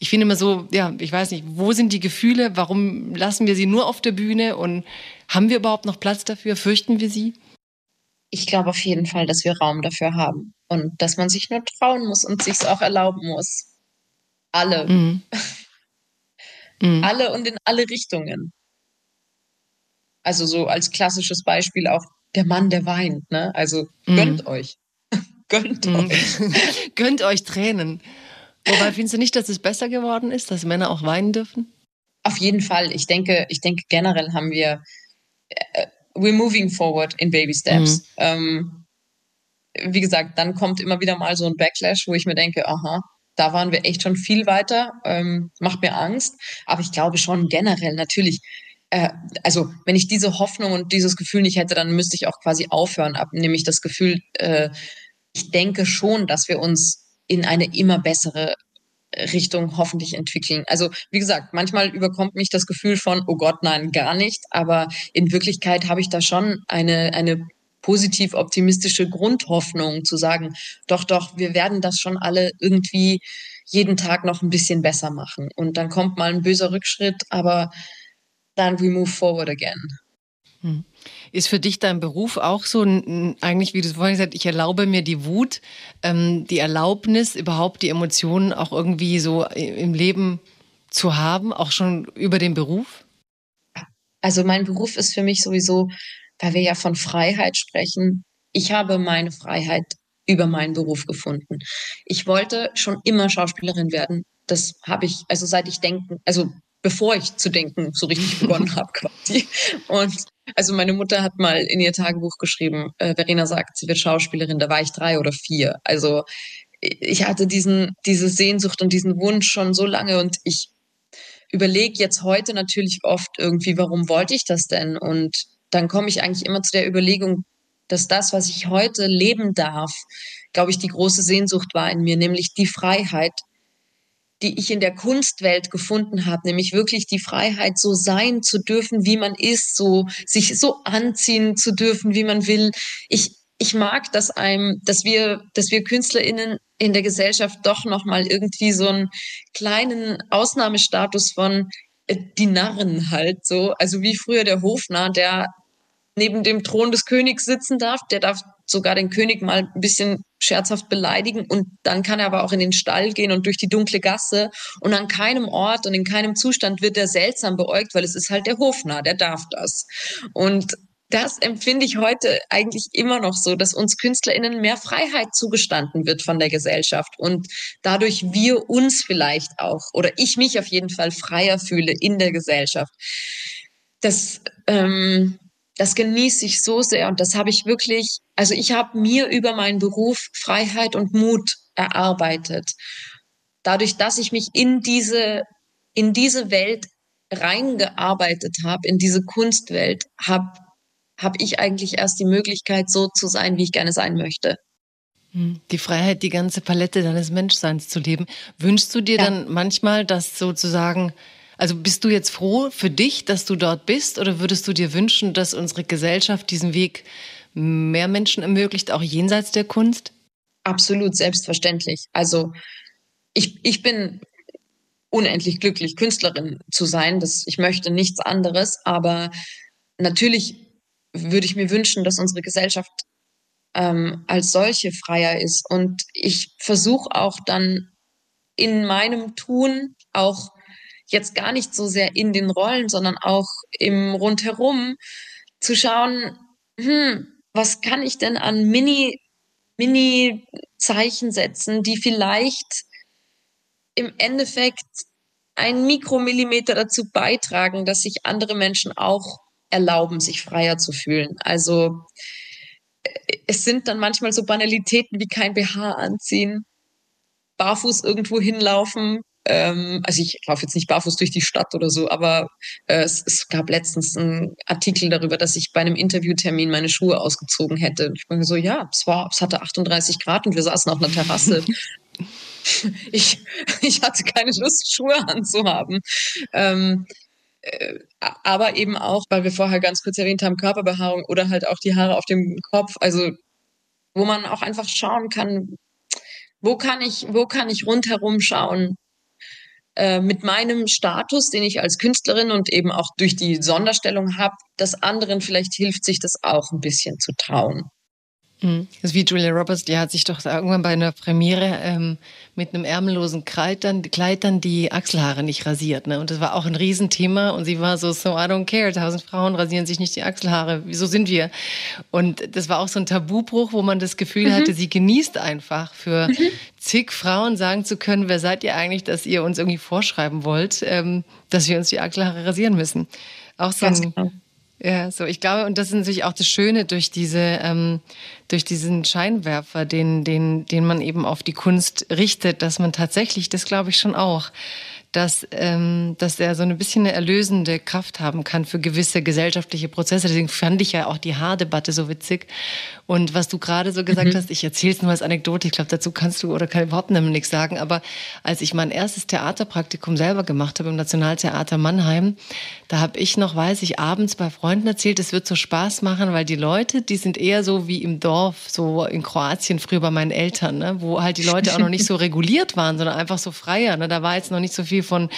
ich finde immer so, ja, ich weiß nicht, wo sind die Gefühle? Warum lassen wir sie nur auf der Bühne? Und haben wir überhaupt noch Platz dafür? Fürchten wir sie? Ich glaube auf jeden Fall, dass wir Raum dafür haben. Und dass man sich nur trauen muss und sich es auch erlauben muss. Alle. Mhm. mhm. Alle und in alle Richtungen. Also so als klassisches Beispiel auch der Mann, der weint. Ne? Also mhm. gönnt euch. gönnt mhm. euch. gönnt euch Tränen. Wobei findest du nicht, dass es besser geworden ist, dass Männer auch weinen dürfen? Auf jeden Fall. Ich denke, ich denke generell haben wir äh, we're moving forward in baby steps. Mhm. Ähm, wie gesagt, dann kommt immer wieder mal so ein Backlash, wo ich mir denke, aha, da waren wir echt schon viel weiter, ähm, macht mir Angst. Aber ich glaube schon generell natürlich äh, also wenn ich diese Hoffnung und dieses Gefühl nicht hätte, dann müsste ich auch quasi aufhören, ab, nämlich das Gefühl, äh, ich denke schon, dass wir uns in eine immer bessere Richtung hoffentlich entwickeln. Also wie gesagt, manchmal überkommt mich das Gefühl von, oh Gott, nein, gar nicht. Aber in Wirklichkeit habe ich da schon eine, eine positiv optimistische Grundhoffnung zu sagen, doch, doch, wir werden das schon alle irgendwie jeden Tag noch ein bisschen besser machen. Und dann kommt mal ein böser Rückschritt, aber then we move forward again. Hm. Ist für dich dein Beruf auch so, eigentlich, wie du es vorhin gesagt hast, ich erlaube mir die Wut, ähm, die Erlaubnis, überhaupt die Emotionen auch irgendwie so im Leben zu haben, auch schon über den Beruf? Also mein Beruf ist für mich sowieso, weil wir ja von Freiheit sprechen, ich habe meine Freiheit über meinen Beruf gefunden. Ich wollte schon immer Schauspielerin werden. Das habe ich, also seit ich denken, also bevor ich zu denken so richtig begonnen habe quasi. Und also meine Mutter hat mal in ihr Tagebuch geschrieben, äh, Verena sagt, sie wird Schauspielerin, da war ich drei oder vier. Also ich hatte diesen, diese Sehnsucht und diesen Wunsch schon so lange und ich überlege jetzt heute natürlich oft irgendwie, warum wollte ich das denn? Und dann komme ich eigentlich immer zu der Überlegung, dass das, was ich heute leben darf, glaube ich, die große Sehnsucht war in mir, nämlich die Freiheit, die ich in der Kunstwelt gefunden habe, nämlich wirklich die Freiheit, so sein zu dürfen, wie man ist, so sich so anziehen zu dürfen, wie man will. Ich ich mag, dass einem, dass wir, dass wir KünstlerInnen in der Gesellschaft doch nochmal irgendwie so einen kleinen Ausnahmestatus von äh, die Narren halt so. Also wie früher der Hofnarr, der neben dem Thron des Königs sitzen darf, der darf sogar den König mal ein bisschen scherzhaft beleidigen und dann kann er aber auch in den Stall gehen und durch die dunkle Gasse und an keinem Ort und in keinem Zustand wird er seltsam beäugt, weil es ist halt der Hofnarr, der darf das. Und das empfinde ich heute eigentlich immer noch so, dass uns KünstlerInnen mehr Freiheit zugestanden wird von der Gesellschaft und dadurch wir uns vielleicht auch oder ich mich auf jeden Fall freier fühle in der Gesellschaft. Das, ähm, das genieße ich so sehr und das habe ich wirklich, also ich habe mir über meinen Beruf Freiheit und Mut erarbeitet. Dadurch, dass ich mich in diese, in diese Welt reingearbeitet habe, in diese Kunstwelt, habe habe ich eigentlich erst die Möglichkeit, so zu sein, wie ich gerne sein möchte. Hm. Die Freiheit, die ganze Palette deines Menschseins zu leben. Wünschst du dir ja. dann manchmal, dass sozusagen, also bist du jetzt froh für dich, dass du dort bist, oder würdest du dir wünschen, dass unsere Gesellschaft diesen Weg mehr Menschen ermöglicht, auch jenseits der Kunst? Absolut, selbstverständlich. Also ich, ich bin unendlich glücklich, Künstlerin zu sein. Das, ich möchte nichts anderes, aber natürlich würde ich mir wünschen, dass unsere Gesellschaft ähm, als solche freier ist. Und ich versuche auch dann in meinem Tun auch jetzt gar nicht so sehr in den Rollen, sondern auch im Rundherum zu schauen, hm, was kann ich denn an Mini, Mini-Zeichen setzen, die vielleicht im Endeffekt ein Mikromillimeter dazu beitragen, dass sich andere Menschen auch erlauben, sich freier zu fühlen. Also es sind dann manchmal so Banalitäten wie kein BH anziehen, barfuß irgendwo hinlaufen. Ähm, also ich laufe jetzt nicht barfuß durch die Stadt oder so, aber äh, es, es, gab letztens einen Artikel darüber, dass ich bei einem Interviewtermin meine Schuhe ausgezogen hätte. Und ich war so, ja, es war, es hatte 38 Grad und wir saßen auf einer Terrasse. ich, ich hatte keine Lust, Schuhe anzuhaben. Ähm, äh, aber eben auch, weil wir vorher ganz kurz erwähnt haben, Körperbehaarung oder halt auch die Haare auf dem Kopf, also wo man auch einfach schauen kann, wo kann ich, wo kann ich rundherum schauen, äh, mit meinem Status, den ich als Künstlerin und eben auch durch die Sonderstellung habe, dass anderen vielleicht hilft, sich das auch ein bisschen zu trauen. Mhm. Das ist wie Julia Roberts, die hat sich doch irgendwann bei einer Premiere ähm, mit einem ärmellosen Kleid dann, Kleid dann die Achselhaare nicht rasiert. Ne? Und das war auch ein Riesenthema. Und sie war so, so, I don't care, tausend Frauen rasieren sich nicht die Achselhaare. Wieso sind wir? Und das war auch so ein Tabubruch, wo man das Gefühl mhm. hatte, sie genießt einfach für mhm. zig Frauen sagen zu können, wer seid ihr eigentlich, dass ihr uns irgendwie vorschreiben wollt, ähm, dass wir uns die Achselhaare rasieren müssen. Auch so ein, genau. Ja, so. Ich glaube, und das ist natürlich auch das Schöne durch diese, ähm, durch diesen Scheinwerfer, den, den, den man eben auf die Kunst richtet, dass man tatsächlich, das glaube ich schon auch, dass, ähm, dass er so ein bisschen eine erlösende Kraft haben kann für gewisse gesellschaftliche Prozesse. Deswegen fand ich ja auch die Haardebatte so witzig. Und was du gerade so gesagt mhm. hast, ich erzähle es nur als Anekdote, ich glaube, dazu kannst du oder kann überhaupt nichts sagen. Aber als ich mein erstes Theaterpraktikum selber gemacht habe im Nationaltheater Mannheim, da habe ich noch, weiß ich, abends bei Freunden erzählt, es wird so Spaß machen, weil die Leute, die sind eher so wie im Dorf, so in Kroatien früher bei meinen Eltern, ne? wo halt die Leute auch noch nicht so reguliert waren, sondern einfach so freier. Ne? Da war jetzt noch nicht so viel viel von,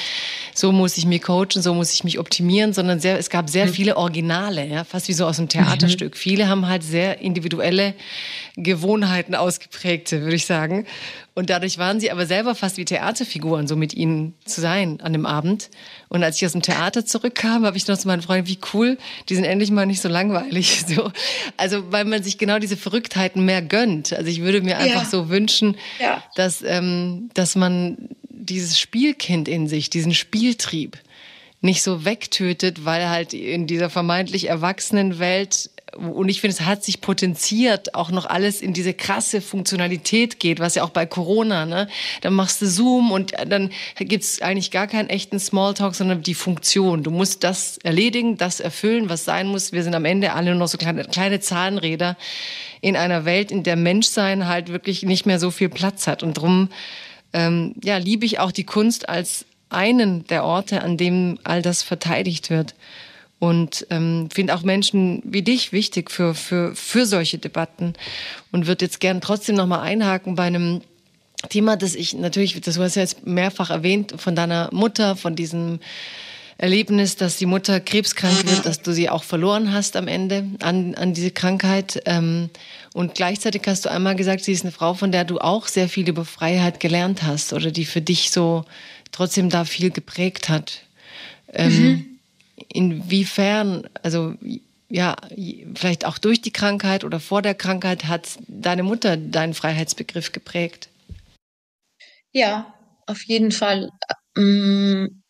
so muss ich mich coachen, so muss ich mich optimieren, sondern sehr, es gab sehr mhm. viele Originale, ja, fast wie so aus einem Theaterstück. Mhm. Viele haben halt sehr individuelle Gewohnheiten ausgeprägte, würde ich sagen. Und dadurch waren sie aber selber fast wie Theaterfiguren, so mit ihnen zu sein an dem Abend. Und als ich aus dem Theater zurückkam, habe ich noch zu meinen Freunden, wie cool, die sind endlich mal nicht so langweilig. So. Also, weil man sich genau diese Verrücktheiten mehr gönnt. Also ich würde mir einfach ja. so wünschen, ja. dass, ähm, dass man dieses Spielkind in sich, diesen Spieltrieb, nicht so wegtötet, weil halt in dieser vermeintlich erwachsenen Welt und ich finde, es hat sich potenziert, auch noch alles in diese krasse Funktionalität geht, was ja auch bei Corona, ne? Dann machst du Zoom und dann gibt's eigentlich gar keinen echten Smalltalk, sondern die Funktion. Du musst das erledigen, das erfüllen, was sein muss. Wir sind am Ende alle nur noch so kleine, kleine Zahnräder in einer Welt, in der Menschsein halt wirklich nicht mehr so viel Platz hat. Und drum ähm, ja, liebe ich auch die Kunst als einen der Orte, an dem all das verteidigt wird und ähm, finde auch Menschen wie dich wichtig für, für, für solche Debatten und würde jetzt gern trotzdem nochmal einhaken bei einem Thema, das ich natürlich, das hast du jetzt mehrfach erwähnt, von deiner Mutter, von diesem Erlebnis, dass die Mutter krebskrank wird, dass du sie auch verloren hast am Ende an, an diese Krankheit. Ähm, und gleichzeitig hast du einmal gesagt, sie ist eine Frau, von der du auch sehr viel über Freiheit gelernt hast oder die für dich so trotzdem da viel geprägt hat. Ähm, mhm inwiefern, also ja, vielleicht auch durch die Krankheit oder vor der Krankheit hat deine Mutter deinen Freiheitsbegriff geprägt? Ja, auf jeden Fall. Ähm,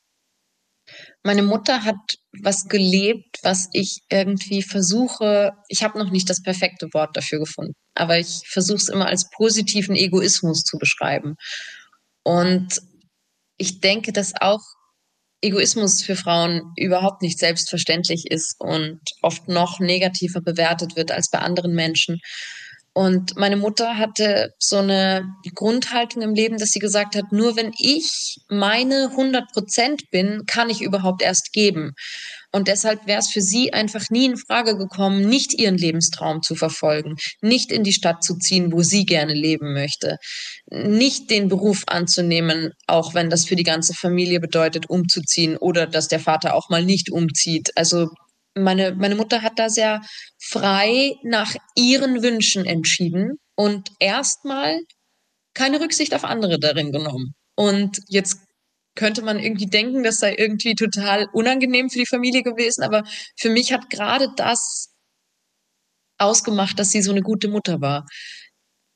meine Mutter hat was gelebt, was ich irgendwie versuche, ich habe noch nicht das perfekte Wort dafür gefunden, aber ich versuche es immer als positiven Egoismus zu beschreiben. Und ich denke, dass auch Egoismus für Frauen überhaupt nicht selbstverständlich ist und oft noch negativer bewertet wird als bei anderen Menschen. Und meine Mutter hatte so eine Grundhaltung im Leben, dass sie gesagt hat, nur wenn ich meine 100 Prozent bin, kann ich überhaupt erst geben. Und deshalb wäre es für sie einfach nie in Frage gekommen, nicht ihren Lebenstraum zu verfolgen, nicht in die Stadt zu ziehen, wo sie gerne leben möchte, nicht den Beruf anzunehmen, auch wenn das für die ganze Familie bedeutet, umzuziehen oder dass der Vater auch mal nicht umzieht. Also meine, meine Mutter hat da sehr frei nach ihren Wünschen entschieden und erstmal keine Rücksicht auf andere darin genommen. Und jetzt könnte man irgendwie denken, das sei irgendwie total unangenehm für die Familie gewesen. Aber für mich hat gerade das ausgemacht, dass sie so eine gute Mutter war.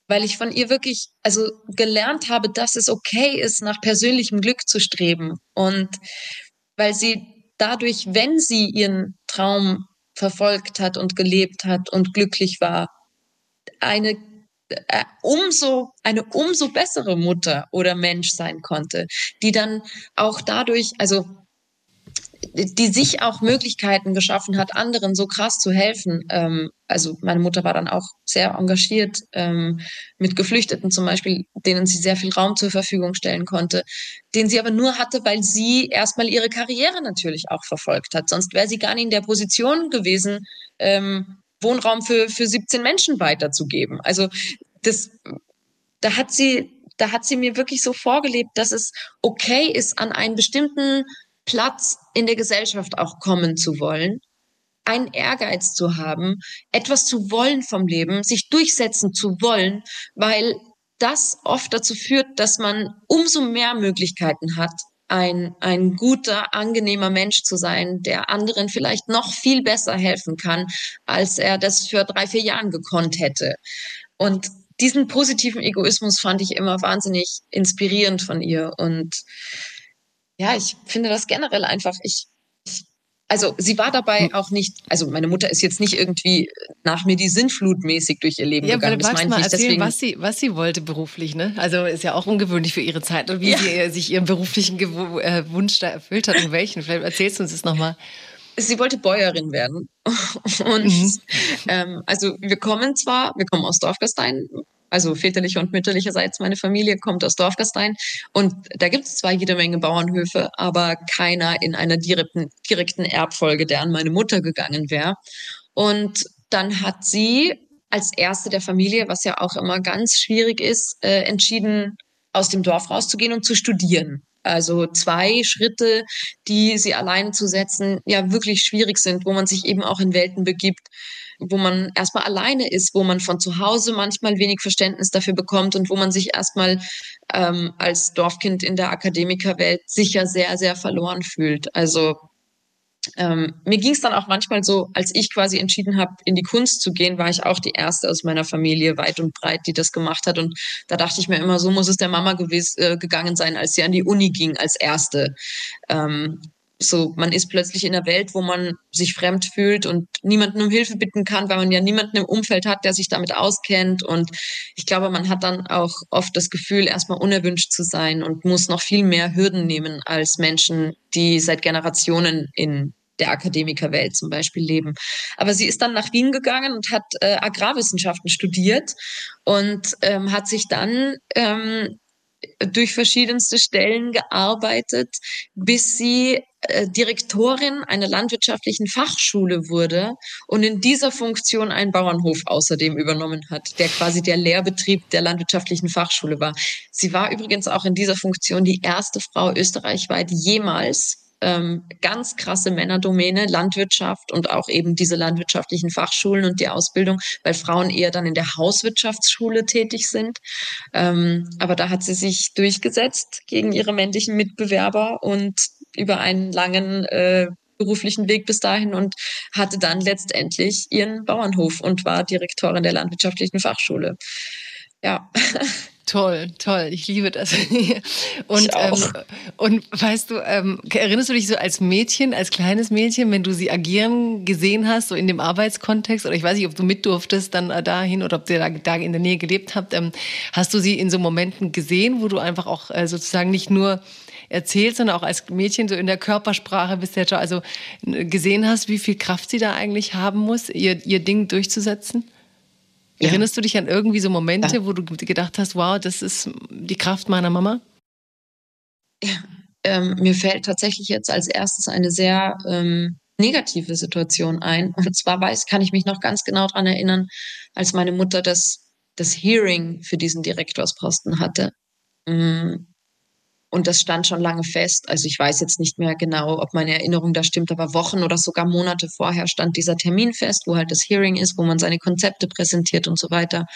Weil ich von ihr wirklich, also gelernt habe, dass es okay ist, nach persönlichem Glück zu streben. Und weil sie dadurch, wenn sie ihren Traum verfolgt hat und gelebt hat und glücklich war, eine äh, umso eine umso bessere Mutter oder Mensch sein konnte, die dann auch dadurch, also die sich auch Möglichkeiten geschaffen hat, anderen so krass zu helfen. Ähm, also meine Mutter war dann auch sehr engagiert ähm, mit Geflüchteten zum Beispiel, denen sie sehr viel Raum zur Verfügung stellen konnte, den sie aber nur hatte, weil sie erstmal ihre Karriere natürlich auch verfolgt hat. Sonst wäre sie gar nicht in der Position gewesen, ähm, Wohnraum für, für 17 Menschen weiterzugeben. Also das, da hat sie, da hat sie mir wirklich so vorgelebt, dass es okay ist, an einen bestimmten Platz in der Gesellschaft auch kommen zu wollen, einen Ehrgeiz zu haben, etwas zu wollen vom Leben, sich durchsetzen zu wollen, weil das oft dazu führt, dass man umso mehr Möglichkeiten hat, ein, ein guter, angenehmer Mensch zu sein, der anderen vielleicht noch viel besser helfen kann, als er das für drei, vier Jahren gekonnt hätte. Und diesen positiven Egoismus fand ich immer wahnsinnig inspirierend von ihr. Und ja, ich finde das generell einfach, ich, ich also sie war dabei hm. auch nicht, also meine Mutter ist jetzt nicht irgendwie nach mir die Sinnflut mäßig durch ihr Leben ja, gegangen. Das meine ich nicht. Deswegen, was sie, was sie wollte beruflich, ne? Also ist ja auch ungewöhnlich für ihre Zeit und wie ja. sie sich ihren beruflichen äh, Wunsch da erfüllt hat und welchen. Vielleicht erzählst du uns das nochmal. Sie wollte Bäuerin werden. Und mhm. ähm, also wir kommen zwar, wir kommen aus Dorfgastein, also väterliche und mütterlicherseits meine Familie kommt aus Dorfgastein und da gibt es zwar jede Menge Bauernhöfe, aber keiner in einer direkten, direkten Erbfolge, der an meine Mutter gegangen wäre. Und dann hat sie als erste der Familie, was ja auch immer ganz schwierig ist, äh, entschieden, aus dem Dorf rauszugehen und zu studieren. Also zwei Schritte, die sie alleine zu setzen, ja wirklich schwierig sind, wo man sich eben auch in Welten begibt, wo man erstmal alleine ist, wo man von zu Hause manchmal wenig Verständnis dafür bekommt und wo man sich erstmal ähm, als Dorfkind in der Akademikerwelt sicher sehr, sehr verloren fühlt. Also ähm, mir ging es dann auch manchmal so, als ich quasi entschieden habe, in die Kunst zu gehen, war ich auch die erste aus meiner Familie weit und breit, die das gemacht hat. Und da dachte ich mir immer, so muss es der Mama gewiss, äh, gegangen sein, als sie an die Uni ging als erste. Ähm, so, man ist plötzlich in einer Welt, wo man sich fremd fühlt und niemanden um Hilfe bitten kann, weil man ja niemanden im Umfeld hat, der sich damit auskennt. Und ich glaube, man hat dann auch oft das Gefühl, erstmal unerwünscht zu sein und muss noch viel mehr Hürden nehmen als Menschen, die seit Generationen in der Akademikerwelt zum Beispiel leben. Aber sie ist dann nach Wien gegangen und hat äh, Agrarwissenschaften studiert und ähm, hat sich dann ähm, durch verschiedenste Stellen gearbeitet, bis sie Direktorin einer landwirtschaftlichen Fachschule wurde und in dieser Funktion einen Bauernhof außerdem übernommen hat, der quasi der Lehrbetrieb der landwirtschaftlichen Fachschule war. Sie war übrigens auch in dieser Funktion die erste Frau österreichweit jemals ähm, ganz krasse Männerdomäne, Landwirtschaft und auch eben diese landwirtschaftlichen Fachschulen und die Ausbildung, weil Frauen eher dann in der Hauswirtschaftsschule tätig sind. Ähm, aber da hat sie sich durchgesetzt gegen ihre männlichen Mitbewerber und über einen langen äh, beruflichen Weg bis dahin und hatte dann letztendlich ihren Bauernhof und war Direktorin der landwirtschaftlichen Fachschule. Ja. Toll, toll. Ich liebe das. Und, ähm, und weißt du, ähm, erinnerst du dich so als Mädchen, als kleines Mädchen, wenn du sie agieren gesehen hast, so in dem Arbeitskontext, oder ich weiß nicht, ob du mit durftest dann äh, dahin oder ob ihr da, da in der Nähe gelebt habt, ähm, hast du sie in so Momenten gesehen, wo du einfach auch äh, sozusagen nicht nur erzählt, sondern auch als Mädchen so in der Körpersprache bist du ja schon, also gesehen hast, wie viel Kraft sie da eigentlich haben muss, ihr, ihr Ding durchzusetzen? Ja. Erinnerst du dich an irgendwie so Momente, ja. wo du gedacht hast, wow, das ist die Kraft meiner Mama? Ja, ähm, mir fällt tatsächlich jetzt als erstes eine sehr ähm, negative Situation ein. Und zwar weiß, kann ich mich noch ganz genau daran erinnern, als meine Mutter das, das Hearing für diesen Direktorsposten hatte. Mm, und das stand schon lange fest. Also ich weiß jetzt nicht mehr genau, ob meine Erinnerung da stimmt, aber Wochen oder sogar Monate vorher stand dieser Termin fest, wo halt das Hearing ist, wo man seine Konzepte präsentiert und so weiter.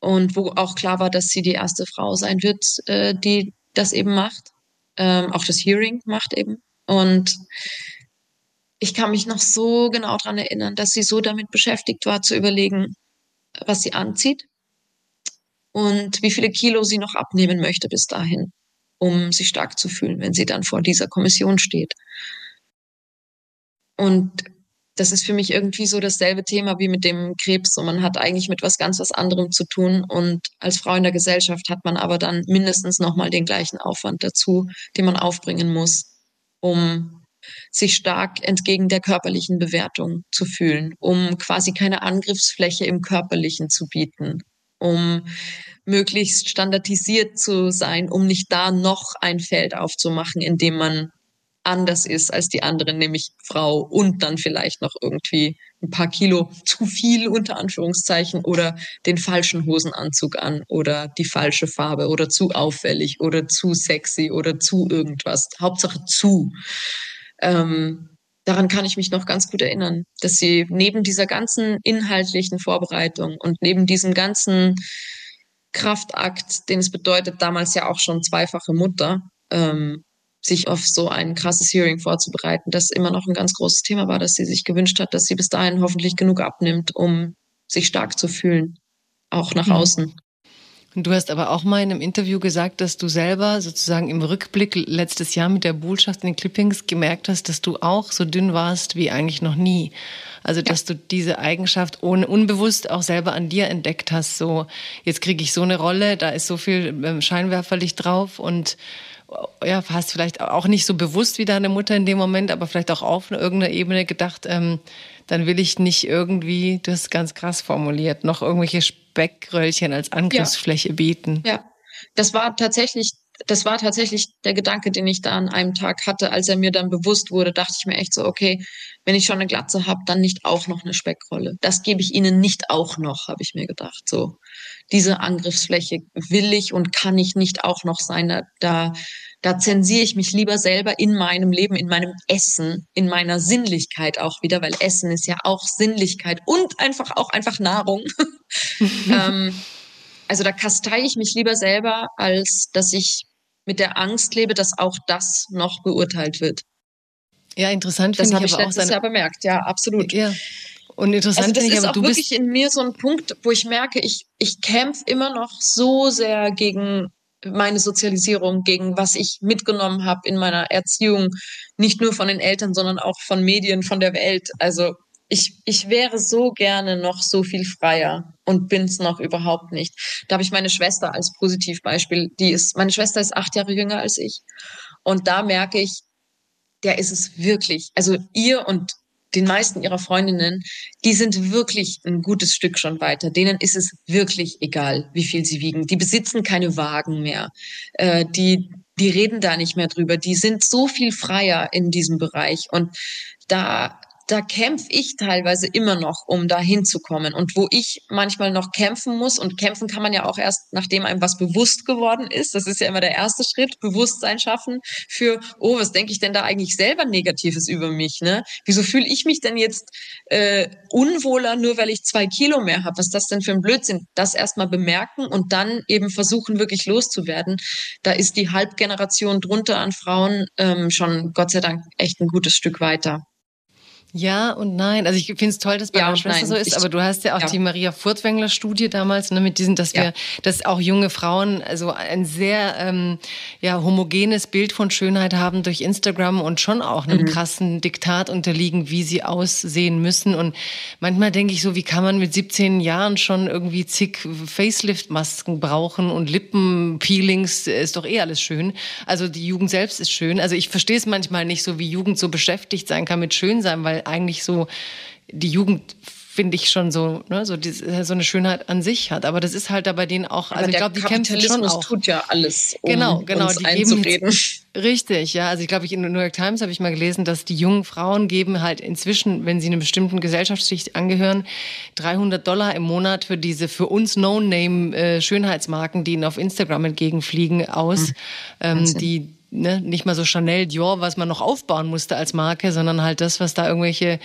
Und wo auch klar war, dass sie die erste Frau sein wird, äh, die das eben macht. Ähm, auch das Hearing macht eben. Und ich kann mich noch so genau daran erinnern, dass sie so damit beschäftigt war, zu überlegen, was sie anzieht und wie viele Kilo sie noch abnehmen möchte bis dahin um sich stark zu fühlen, wenn sie dann vor dieser Kommission steht. Und das ist für mich irgendwie so dasselbe Thema wie mit dem Krebs. So, man hat eigentlich mit was ganz was anderem zu tun. Und als Frau in der Gesellschaft hat man aber dann mindestens nochmal den gleichen Aufwand dazu, den man aufbringen muss, um sich stark entgegen der körperlichen Bewertung zu fühlen, um quasi keine Angriffsfläche im Körperlichen zu bieten, um möglichst standardisiert zu sein, um nicht da noch ein Feld aufzumachen, in dem man anders ist als die anderen, nämlich Frau und dann vielleicht noch irgendwie ein paar Kilo zu viel unter Anführungszeichen oder den falschen Hosenanzug an oder die falsche Farbe oder zu auffällig oder zu sexy oder zu irgendwas. Hauptsache zu. Ähm, daran kann ich mich noch ganz gut erinnern, dass sie neben dieser ganzen inhaltlichen Vorbereitung und neben diesem ganzen Kraftakt, den es bedeutet, damals ja auch schon zweifache Mutter, ähm, sich auf so ein krasses Hearing vorzubereiten, das immer noch ein ganz großes Thema war, dass sie sich gewünscht hat, dass sie bis dahin hoffentlich genug abnimmt, um sich stark zu fühlen, auch nach mhm. außen. Du hast aber auch mal in einem Interview gesagt, dass du selber sozusagen im Rückblick letztes Jahr mit der Bullschaft in den Clippings gemerkt hast, dass du auch so dünn warst wie eigentlich noch nie. Also, dass du diese Eigenschaft ohne, unbewusst auch selber an dir entdeckt hast. So, jetzt kriege ich so eine Rolle, da ist so viel ähm, Scheinwerferlicht drauf und ja, hast vielleicht auch nicht so bewusst wie deine Mutter in dem Moment, aber vielleicht auch auf irgendeiner Ebene gedacht, ähm, dann will ich nicht irgendwie, du hast ganz krass formuliert, noch irgendwelche Speckröllchen als Angriffsfläche ja. bieten. Ja, das war tatsächlich das war tatsächlich der Gedanke, den ich da an einem Tag hatte, als er mir dann bewusst wurde, dachte ich mir echt so, okay, wenn ich schon eine Glatze habe, dann nicht auch noch eine Speckrolle. Das gebe ich ihnen nicht auch noch, habe ich mir gedacht. So diese Angriffsfläche will ich und kann ich nicht auch noch sein. Da, da Da zensiere ich mich lieber selber in meinem Leben, in meinem Essen, in meiner Sinnlichkeit auch wieder, weil Essen ist ja auch Sinnlichkeit und einfach auch einfach Nahrung. ähm, also da kastei ich mich lieber selber, als dass ich mit der Angst lebe, dass auch das noch beurteilt wird. Ja, interessant. Das habe ich, ich letztes seine... Jahr bemerkt. Ja, absolut. Ja. Und interessant also das ich, ist aber, auch wirklich in mir so ein Punkt, wo ich merke, ich, ich kämpfe immer noch so sehr gegen meine Sozialisierung, gegen was ich mitgenommen habe in meiner Erziehung, nicht nur von den Eltern, sondern auch von Medien, von der Welt. Also ich, ich wäre so gerne noch so viel freier und bin's noch überhaupt nicht. Da habe ich meine Schwester als Positivbeispiel. Die ist, meine Schwester ist acht Jahre jünger als ich. Und da merke ich, der ist es wirklich. Also ihr und den meisten ihrer Freundinnen, die sind wirklich ein gutes Stück schon weiter. Denen ist es wirklich egal, wie viel sie wiegen. Die besitzen keine Wagen mehr. Äh, die, die reden da nicht mehr drüber. Die sind so viel freier in diesem Bereich. Und da da kämpfe ich teilweise immer noch, um da hinzukommen. Und wo ich manchmal noch kämpfen muss, und kämpfen kann man ja auch erst, nachdem einem was bewusst geworden ist, das ist ja immer der erste Schritt, Bewusstsein schaffen für, oh, was denke ich denn da eigentlich selber Negatives über mich? Ne? Wieso fühle ich mich denn jetzt äh, unwohler, nur weil ich zwei Kilo mehr habe? Was ist das denn für ein Blödsinn? Das erstmal bemerken und dann eben versuchen, wirklich loszuwerden. Da ist die Halbgeneration drunter an Frauen ähm, schon Gott sei Dank echt ein gutes Stück weiter. Ja und nein. Also ich finde es toll, dass bei ja, deiner Schwester nein. so ist, aber du hast ja auch ja. die Maria Furtwängler Studie damals, ne, mit diesen, dass ja. wir, dass auch junge Frauen also ein sehr ähm, ja, homogenes Bild von Schönheit haben durch Instagram und schon auch einem mhm. krassen Diktat unterliegen, wie sie aussehen müssen. Und manchmal denke ich so, wie kann man mit 17 Jahren schon irgendwie zig Facelift-Masken brauchen und Lippenpeelings, ist doch eh alles schön. Also die Jugend selbst ist schön. Also ich verstehe es manchmal nicht so, wie Jugend so beschäftigt sein kann mit Schönsein, weil eigentlich so die Jugend finde ich schon so, ne, so, die, so eine Schönheit an sich hat. Aber das ist halt da bei denen auch, also ich glaube, die kämpfen schon auch. tut ja alles, um genau, genau, die einzureden. Geben, richtig, ja. Also ich glaube, in der New York Times habe ich mal gelesen, dass die jungen Frauen geben halt inzwischen, wenn sie einer bestimmten Gesellschaftsschicht angehören, 300 Dollar im Monat für diese für uns No-Name äh, Schönheitsmarken, die ihnen auf Instagram entgegenfliegen, aus, hm. ähm, die ne, nicht mal so Chanel, Dior, was man noch aufbauen musste als Marke, sondern halt das, was da irgendwelche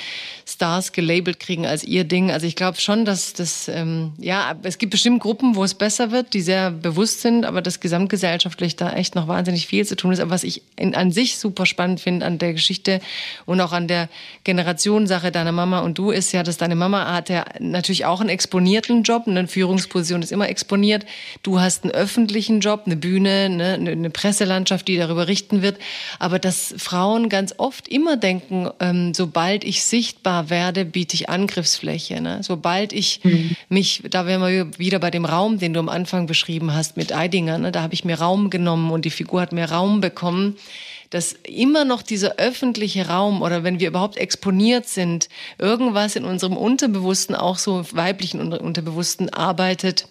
Stars gelabelt kriegen als ihr Ding. Also ich glaube schon, dass das, ähm, ja, es gibt bestimmt Gruppen, wo es besser wird, die sehr bewusst sind, aber das gesamtgesellschaftlich da echt noch wahnsinnig viel zu tun ist. Aber was ich in, an sich super spannend finde an der Geschichte und auch an der Generationssache deiner Mama und du, ist ja, dass deine Mama hat ja natürlich auch einen exponierten Job, eine Führungsposition ist immer exponiert. Du hast einen öffentlichen Job, eine Bühne, ne, eine Presselandschaft, die darüber darüber richten wird, aber dass Frauen ganz oft immer denken, ähm, sobald ich sichtbar werde, biete ich Angriffsfläche. Ne? Sobald ich mhm. mich, da wären wir wieder bei dem Raum, den du am Anfang beschrieben hast mit Eidinger, ne? da habe ich mir Raum genommen und die Figur hat mir Raum bekommen dass immer noch dieser öffentliche Raum oder wenn wir überhaupt exponiert sind, irgendwas in unserem Unterbewussten, auch so weiblichen Unterbewussten arbeitet,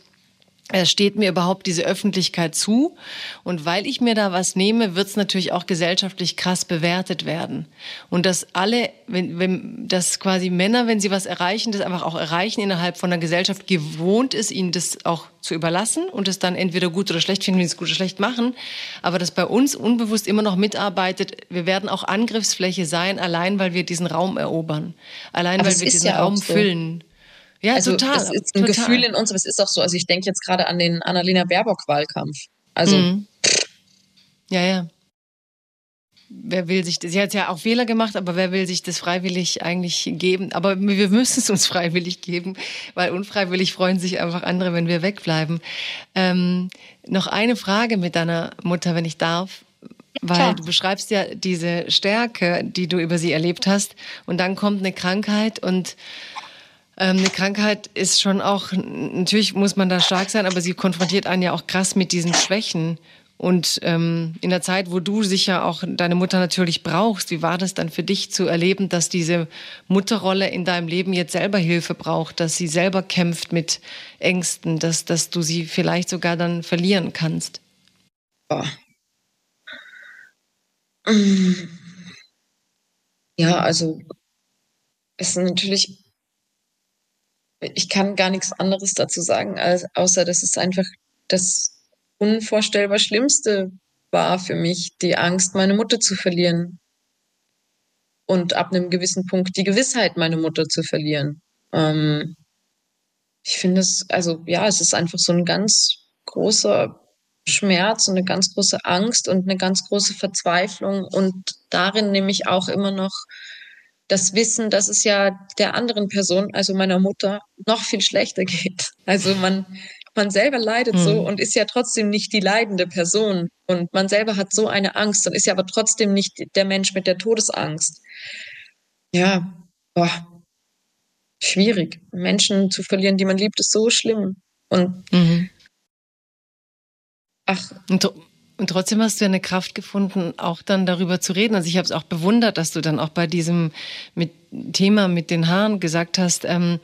steht mir überhaupt diese Öffentlichkeit zu. Und weil ich mir da was nehme, wird es natürlich auch gesellschaftlich krass bewertet werden. Und dass alle, wenn, wenn dass quasi Männer, wenn sie was erreichen, das einfach auch erreichen innerhalb von einer Gesellschaft, gewohnt ist, ihnen das auch zu überlassen und es dann entweder gut oder schlecht finden, wenn sie es gut oder schlecht machen. Aber dass bei uns unbewusst immer noch mitarbeitet, wir werden auch Angriffsfläche sein, allein weil wir diesen Raum erobern. Allein Aber weil wir diesen ja Raum so. füllen. Ja, also total. Es ist ein total. Gefühl in uns, aber es ist auch so. Also ich denke jetzt gerade an den Annalena Baerbock-Wahlkampf. Also. Mhm. Ja, ja. Wer will sich das? Sie hat ja auch Fehler gemacht, aber wer will sich das freiwillig eigentlich geben? Aber wir müssen es uns freiwillig geben, weil unfreiwillig freuen sich einfach andere, wenn wir wegbleiben. Ähm, noch eine Frage mit deiner Mutter, wenn ich darf. Weil Klar. du beschreibst ja diese Stärke, die du über sie erlebt hast, und dann kommt eine Krankheit und ähm, eine Krankheit ist schon auch, natürlich muss man da stark sein, aber sie konfrontiert einen ja auch krass mit diesen Schwächen. Und ähm, in der Zeit, wo du sicher auch deine Mutter natürlich brauchst, wie war das dann für dich zu erleben, dass diese Mutterrolle in deinem Leben jetzt selber Hilfe braucht, dass sie selber kämpft mit Ängsten, dass, dass du sie vielleicht sogar dann verlieren kannst? Ja, also es ist natürlich ich kann gar nichts anderes dazu sagen, als, außer dass es einfach das unvorstellbar Schlimmste war für mich die Angst, meine Mutter zu verlieren. Und ab einem gewissen Punkt die Gewissheit, meine Mutter zu verlieren. Ähm, ich finde es, also ja, es ist einfach so ein ganz großer Schmerz und eine ganz große Angst und eine ganz große Verzweiflung. Und darin nehme ich auch immer noch das Wissen, dass es ja der anderen Person, also meiner Mutter, noch viel schlechter geht. Also man, man selber leidet mhm. so hm. und ist ja trotzdem nicht die leidende Person. Und man selber hat so eine Angst und ist ja aber trotzdem nicht der Mensch mit der Todesangst. Ja, boah, schwierig. Menschen zu verlieren, die man liebt, ist so schlimm. Und mhm. ach. Und, und, trotzdem hast du ja eine Kraft gefunden, auch dann darüber zu reden. Also ich habe es auch bewundert, dass du dann auch bei diesem mit, Thema mit den Haaren gesagt hast, ähm,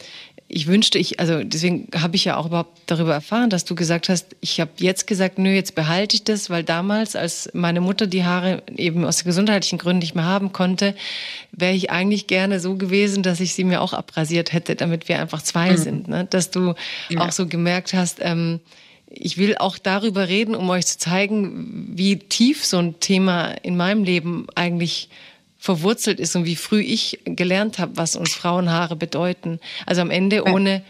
ich wünschte, ich, also deswegen habe ich ja auch überhaupt darüber erfahren, dass du gesagt hast, ich habe jetzt gesagt, nö, jetzt behalte ich das, weil damals, als meine Mutter die Haare eben aus gesundheitlichen Gründen nicht mehr haben konnte, wäre ich eigentlich gerne so gewesen, dass ich sie mir auch abrasiert hätte, damit wir einfach zwei mhm. sind. Ne? Dass du ja. auch so gemerkt hast, ähm, ich will auch darüber reden, um euch zu zeigen, wie tief so ein Thema in meinem Leben eigentlich verwurzelt ist und wie früh ich gelernt habe, was uns Frauenhaare bedeuten. Also am Ende ohne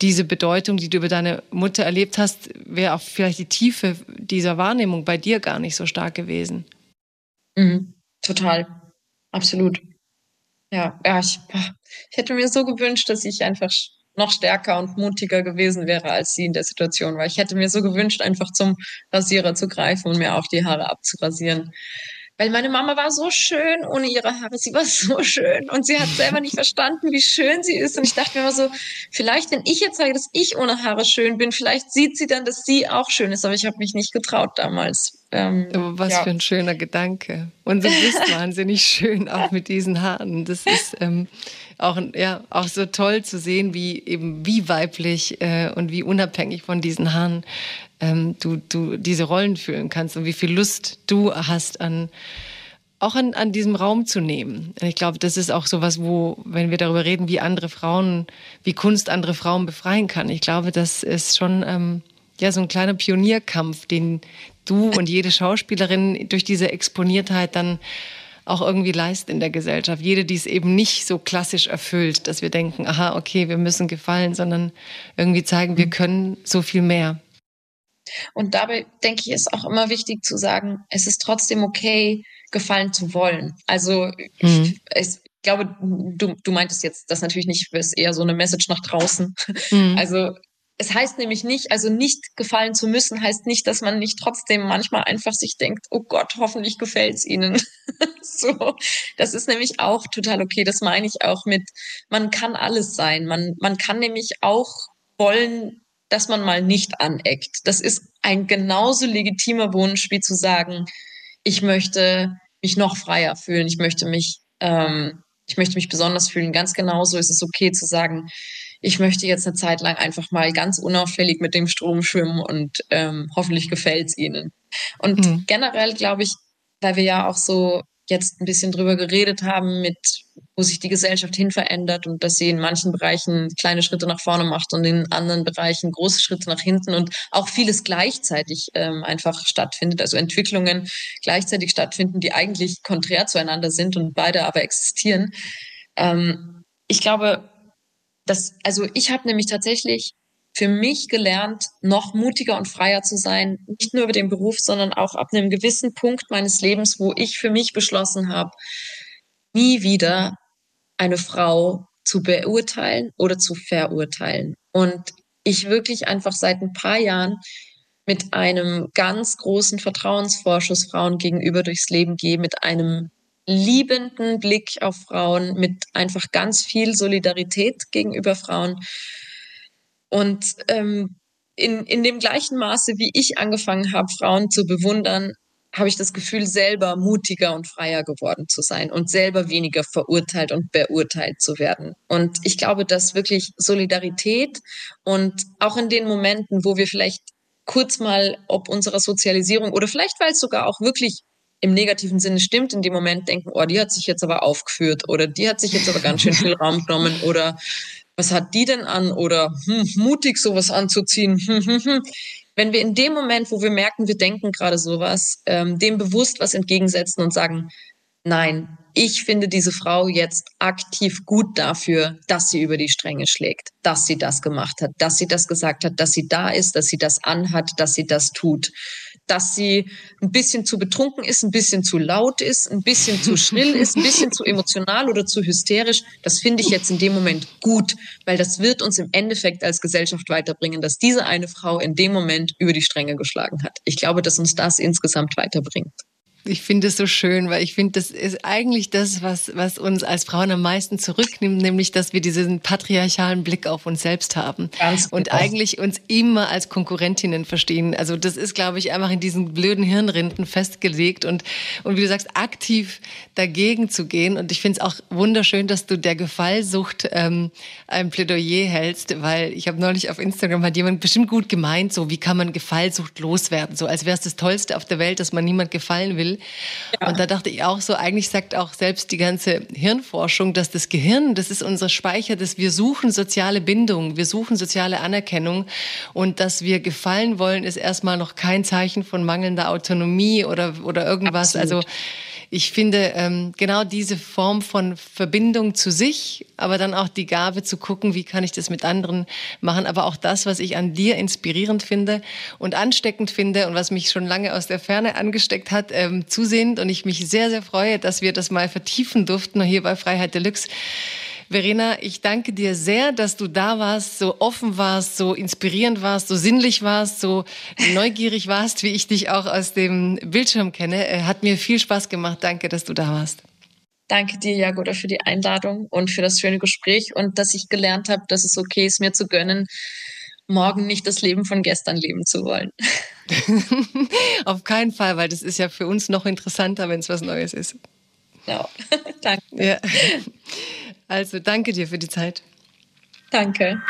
diese Bedeutung, die du über deine Mutter erlebt hast, wäre auch vielleicht die Tiefe dieser Wahrnehmung bei dir gar nicht so stark gewesen. Mhm, total, absolut. Ja, ja ich, ich hätte mir so gewünscht, dass ich einfach noch stärker und mutiger gewesen wäre als sie in der Situation, weil ich hätte mir so gewünscht, einfach zum Rasierer zu greifen und mir auch die Haare abzurasieren. Weil meine Mama war so schön ohne ihre Haare. Sie war so schön und sie hat selber nicht verstanden, wie schön sie ist. Und ich dachte mir immer so, vielleicht, wenn ich jetzt sage, dass ich ohne Haare schön bin, vielleicht sieht sie dann, dass sie auch schön ist. Aber ich habe mich nicht getraut damals. Ähm, was ja. für ein schöner Gedanke. Und du bist wahnsinnig schön, auch mit diesen Haaren. Das ist ähm, auch, ja, auch so toll zu sehen, wie eben wie weiblich äh, und wie unabhängig von diesen Haaren ähm, du, du diese Rollen fühlen kannst und wie viel Lust du hast an auch an, an diesem Raum zu nehmen. Ich glaube, das ist auch so was, wo, wenn wir darüber reden, wie andere Frauen, wie Kunst andere Frauen befreien kann. Ich glaube, das ist schon ähm, ja so ein kleiner Pionierkampf, den du und jede Schauspielerin durch diese Exponiertheit dann auch irgendwie leistet in der Gesellschaft. Jede, die es eben nicht so klassisch erfüllt, dass wir denken, aha, okay, wir müssen gefallen, sondern irgendwie zeigen, wir können so viel mehr. Und dabei denke ich, ist auch immer wichtig zu sagen, es ist trotzdem okay, gefallen zu wollen. Also mhm. ich, ich, glaube, du, du meintest jetzt das natürlich nicht, es ist eher so eine Message nach draußen. Mhm. Also es heißt nämlich nicht, also nicht gefallen zu müssen, heißt nicht, dass man nicht trotzdem manchmal einfach sich denkt, oh Gott, hoffentlich gefällt's ihnen. so, das ist nämlich auch total okay. Das meine ich auch mit, man kann alles sein. Man, man kann nämlich auch wollen, dass man mal nicht aneckt. Das ist ein genauso legitimer Wunsch, wie zu sagen, ich möchte mich noch freier fühlen, ich möchte mich, ähm, ich möchte mich besonders fühlen. Ganz genauso ist es okay zu sagen, ich möchte jetzt eine Zeit lang einfach mal ganz unauffällig mit dem Strom schwimmen und ähm, hoffentlich gefällt's ihnen. Und mhm. generell glaube ich, weil wir ja auch so jetzt ein bisschen drüber geredet haben, mit wo sich die Gesellschaft hin verändert und dass sie in manchen Bereichen kleine Schritte nach vorne macht und in anderen Bereichen große Schritte nach hinten und auch vieles gleichzeitig ähm, einfach stattfindet, also Entwicklungen gleichzeitig stattfinden, die eigentlich konträr zueinander sind und beide aber existieren. Ähm, ich glaube, dass, also ich habe nämlich tatsächlich für mich gelernt, noch mutiger und freier zu sein, nicht nur über den Beruf, sondern auch ab einem gewissen Punkt meines Lebens, wo ich für mich beschlossen habe, nie wieder eine Frau zu beurteilen oder zu verurteilen. Und ich wirklich einfach seit ein paar Jahren mit einem ganz großen Vertrauensvorschuss Frauen gegenüber durchs Leben gehe, mit einem liebenden Blick auf Frauen, mit einfach ganz viel Solidarität gegenüber Frauen und ähm, in, in dem gleichen Maße, wie ich angefangen habe, Frauen zu bewundern, habe ich das Gefühl, selber mutiger und freier geworden zu sein und selber weniger verurteilt und beurteilt zu werden. Und ich glaube, dass wirklich Solidarität und auch in den Momenten, wo wir vielleicht kurz mal ob unserer Sozialisierung oder vielleicht, weil es sogar auch wirklich im negativen Sinne stimmt, in dem Moment denken, oh, die hat sich jetzt aber aufgeführt oder die hat sich jetzt aber ganz schön viel Raum genommen oder was hat die denn an oder hm, mutig sowas anzuziehen. Hm, hm, hm. Wenn wir in dem Moment, wo wir merken, wir denken gerade sowas, ähm, dem bewusst was entgegensetzen und sagen, nein, ich finde diese Frau jetzt aktiv gut dafür, dass sie über die Stränge schlägt, dass sie das gemacht hat, dass sie das gesagt hat, dass sie da ist, dass sie das anhat, dass sie das tut, dass sie ein bisschen zu betrunken ist, ein bisschen zu laut ist, ein bisschen zu schrill ist, ein bisschen zu emotional oder zu hysterisch. Das finde ich jetzt in dem Moment gut, weil das wird uns im Endeffekt als Gesellschaft weiterbringen, dass diese eine Frau in dem Moment über die Stränge geschlagen hat. Ich glaube, dass uns das insgesamt weiterbringt. Ich finde es so schön, weil ich finde, das ist eigentlich das, was, was uns als Frauen am meisten zurücknimmt, nämlich, dass wir diesen patriarchalen Blick auf uns selbst haben Ganz und genau. eigentlich uns immer als Konkurrentinnen verstehen. Also das ist, glaube ich, einfach in diesen blöden Hirnrinden festgelegt und, und wie du sagst, aktiv dagegen zu gehen. Und ich finde es auch wunderschön, dass du der Gefallsucht ähm, ein Plädoyer hältst, weil ich habe neulich auf Instagram hat jemand bestimmt gut gemeint, so wie kann man Gefallsucht loswerden, so als wäre es das Tollste auf der Welt, dass man niemand gefallen will. Ja. Und da dachte ich auch so, eigentlich sagt auch selbst die ganze Hirnforschung, dass das Gehirn, das ist unser Speicher, dass wir suchen soziale Bindung, wir suchen soziale Anerkennung und dass wir gefallen wollen, ist erstmal noch kein Zeichen von mangelnder Autonomie oder, oder irgendwas. Absolut. Also ich finde ähm, genau diese Form von Verbindung zu sich, aber dann auch die Gabe zu gucken, wie kann ich das mit anderen machen, aber auch das, was ich an dir inspirierend finde und ansteckend finde und was mich schon lange aus der Ferne angesteckt hat, ähm, zusehend und ich mich sehr, sehr freue, dass wir das mal vertiefen durften hier bei Freiheit Deluxe. Verena, ich danke dir sehr, dass du da warst, so offen warst, so inspirierend warst, so sinnlich warst, so neugierig warst, wie ich dich auch aus dem Bildschirm kenne. Äh, hat mir viel Spaß gemacht. Danke, dass du da warst. Danke dir, Jagoda, für die Einladung und für das schöne Gespräch und dass ich gelernt habe, dass es okay ist, mir zu gönnen, morgen nicht das Leben von gestern leben zu wollen. Auf keinen Fall, weil das ist ja für uns noch interessanter, wenn es was Neues ist. Ja, danke. Ja. Also danke dir für die Zeit. Danke.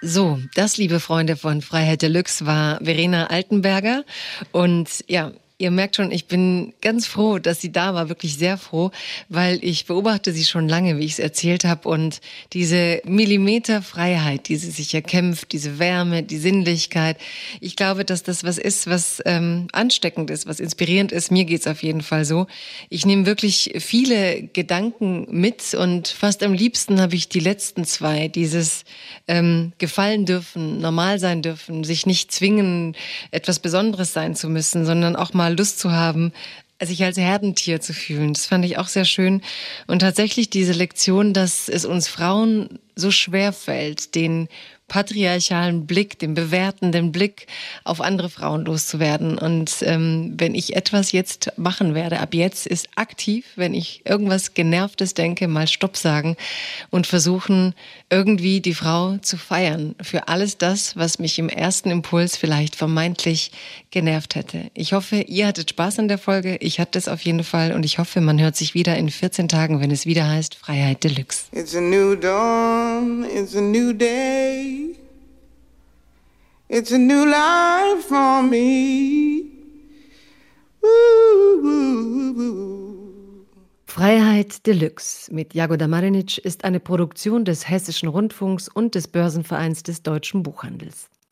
So, das, liebe Freunde von Freiheit Deluxe, war Verena Altenberger. Und ja, Ihr merkt schon, ich bin ganz froh, dass sie da war, wirklich sehr froh, weil ich beobachte sie schon lange, wie ich es erzählt habe. Und diese Millimeterfreiheit, die sie sich erkämpft, diese Wärme, die Sinnlichkeit, ich glaube, dass das was ist, was ähm, ansteckend ist, was inspirierend ist. Mir geht's auf jeden Fall so. Ich nehme wirklich viele Gedanken mit und fast am liebsten habe ich die letzten zwei, dieses ähm, gefallen dürfen, normal sein dürfen, sich nicht zwingen, etwas Besonderes sein zu müssen, sondern auch mal Lust zu haben, sich als Herdentier zu fühlen. Das fand ich auch sehr schön. Und tatsächlich diese Lektion, dass es uns Frauen so schwer fällt, den patriarchalen Blick, den bewertenden Blick auf andere Frauen loszuwerden. Und ähm, wenn ich etwas jetzt machen werde, ab jetzt ist aktiv, wenn ich irgendwas Genervtes denke, mal Stopp sagen und versuchen, irgendwie die Frau zu feiern für alles das, was mich im ersten Impuls vielleicht vermeintlich genervt hätte. Ich hoffe, ihr hattet Spaß an der Folge. Ich hatte es auf jeden Fall und ich hoffe, man hört sich wieder in 14 Tagen, wenn es wieder heißt Freiheit Deluxe. It's a new dawn, it's a new day. It's a new life for me. Freiheit Deluxe mit Jagoda Marinic ist eine Produktion des Hessischen Rundfunks und des Börsenvereins des deutschen Buchhandels.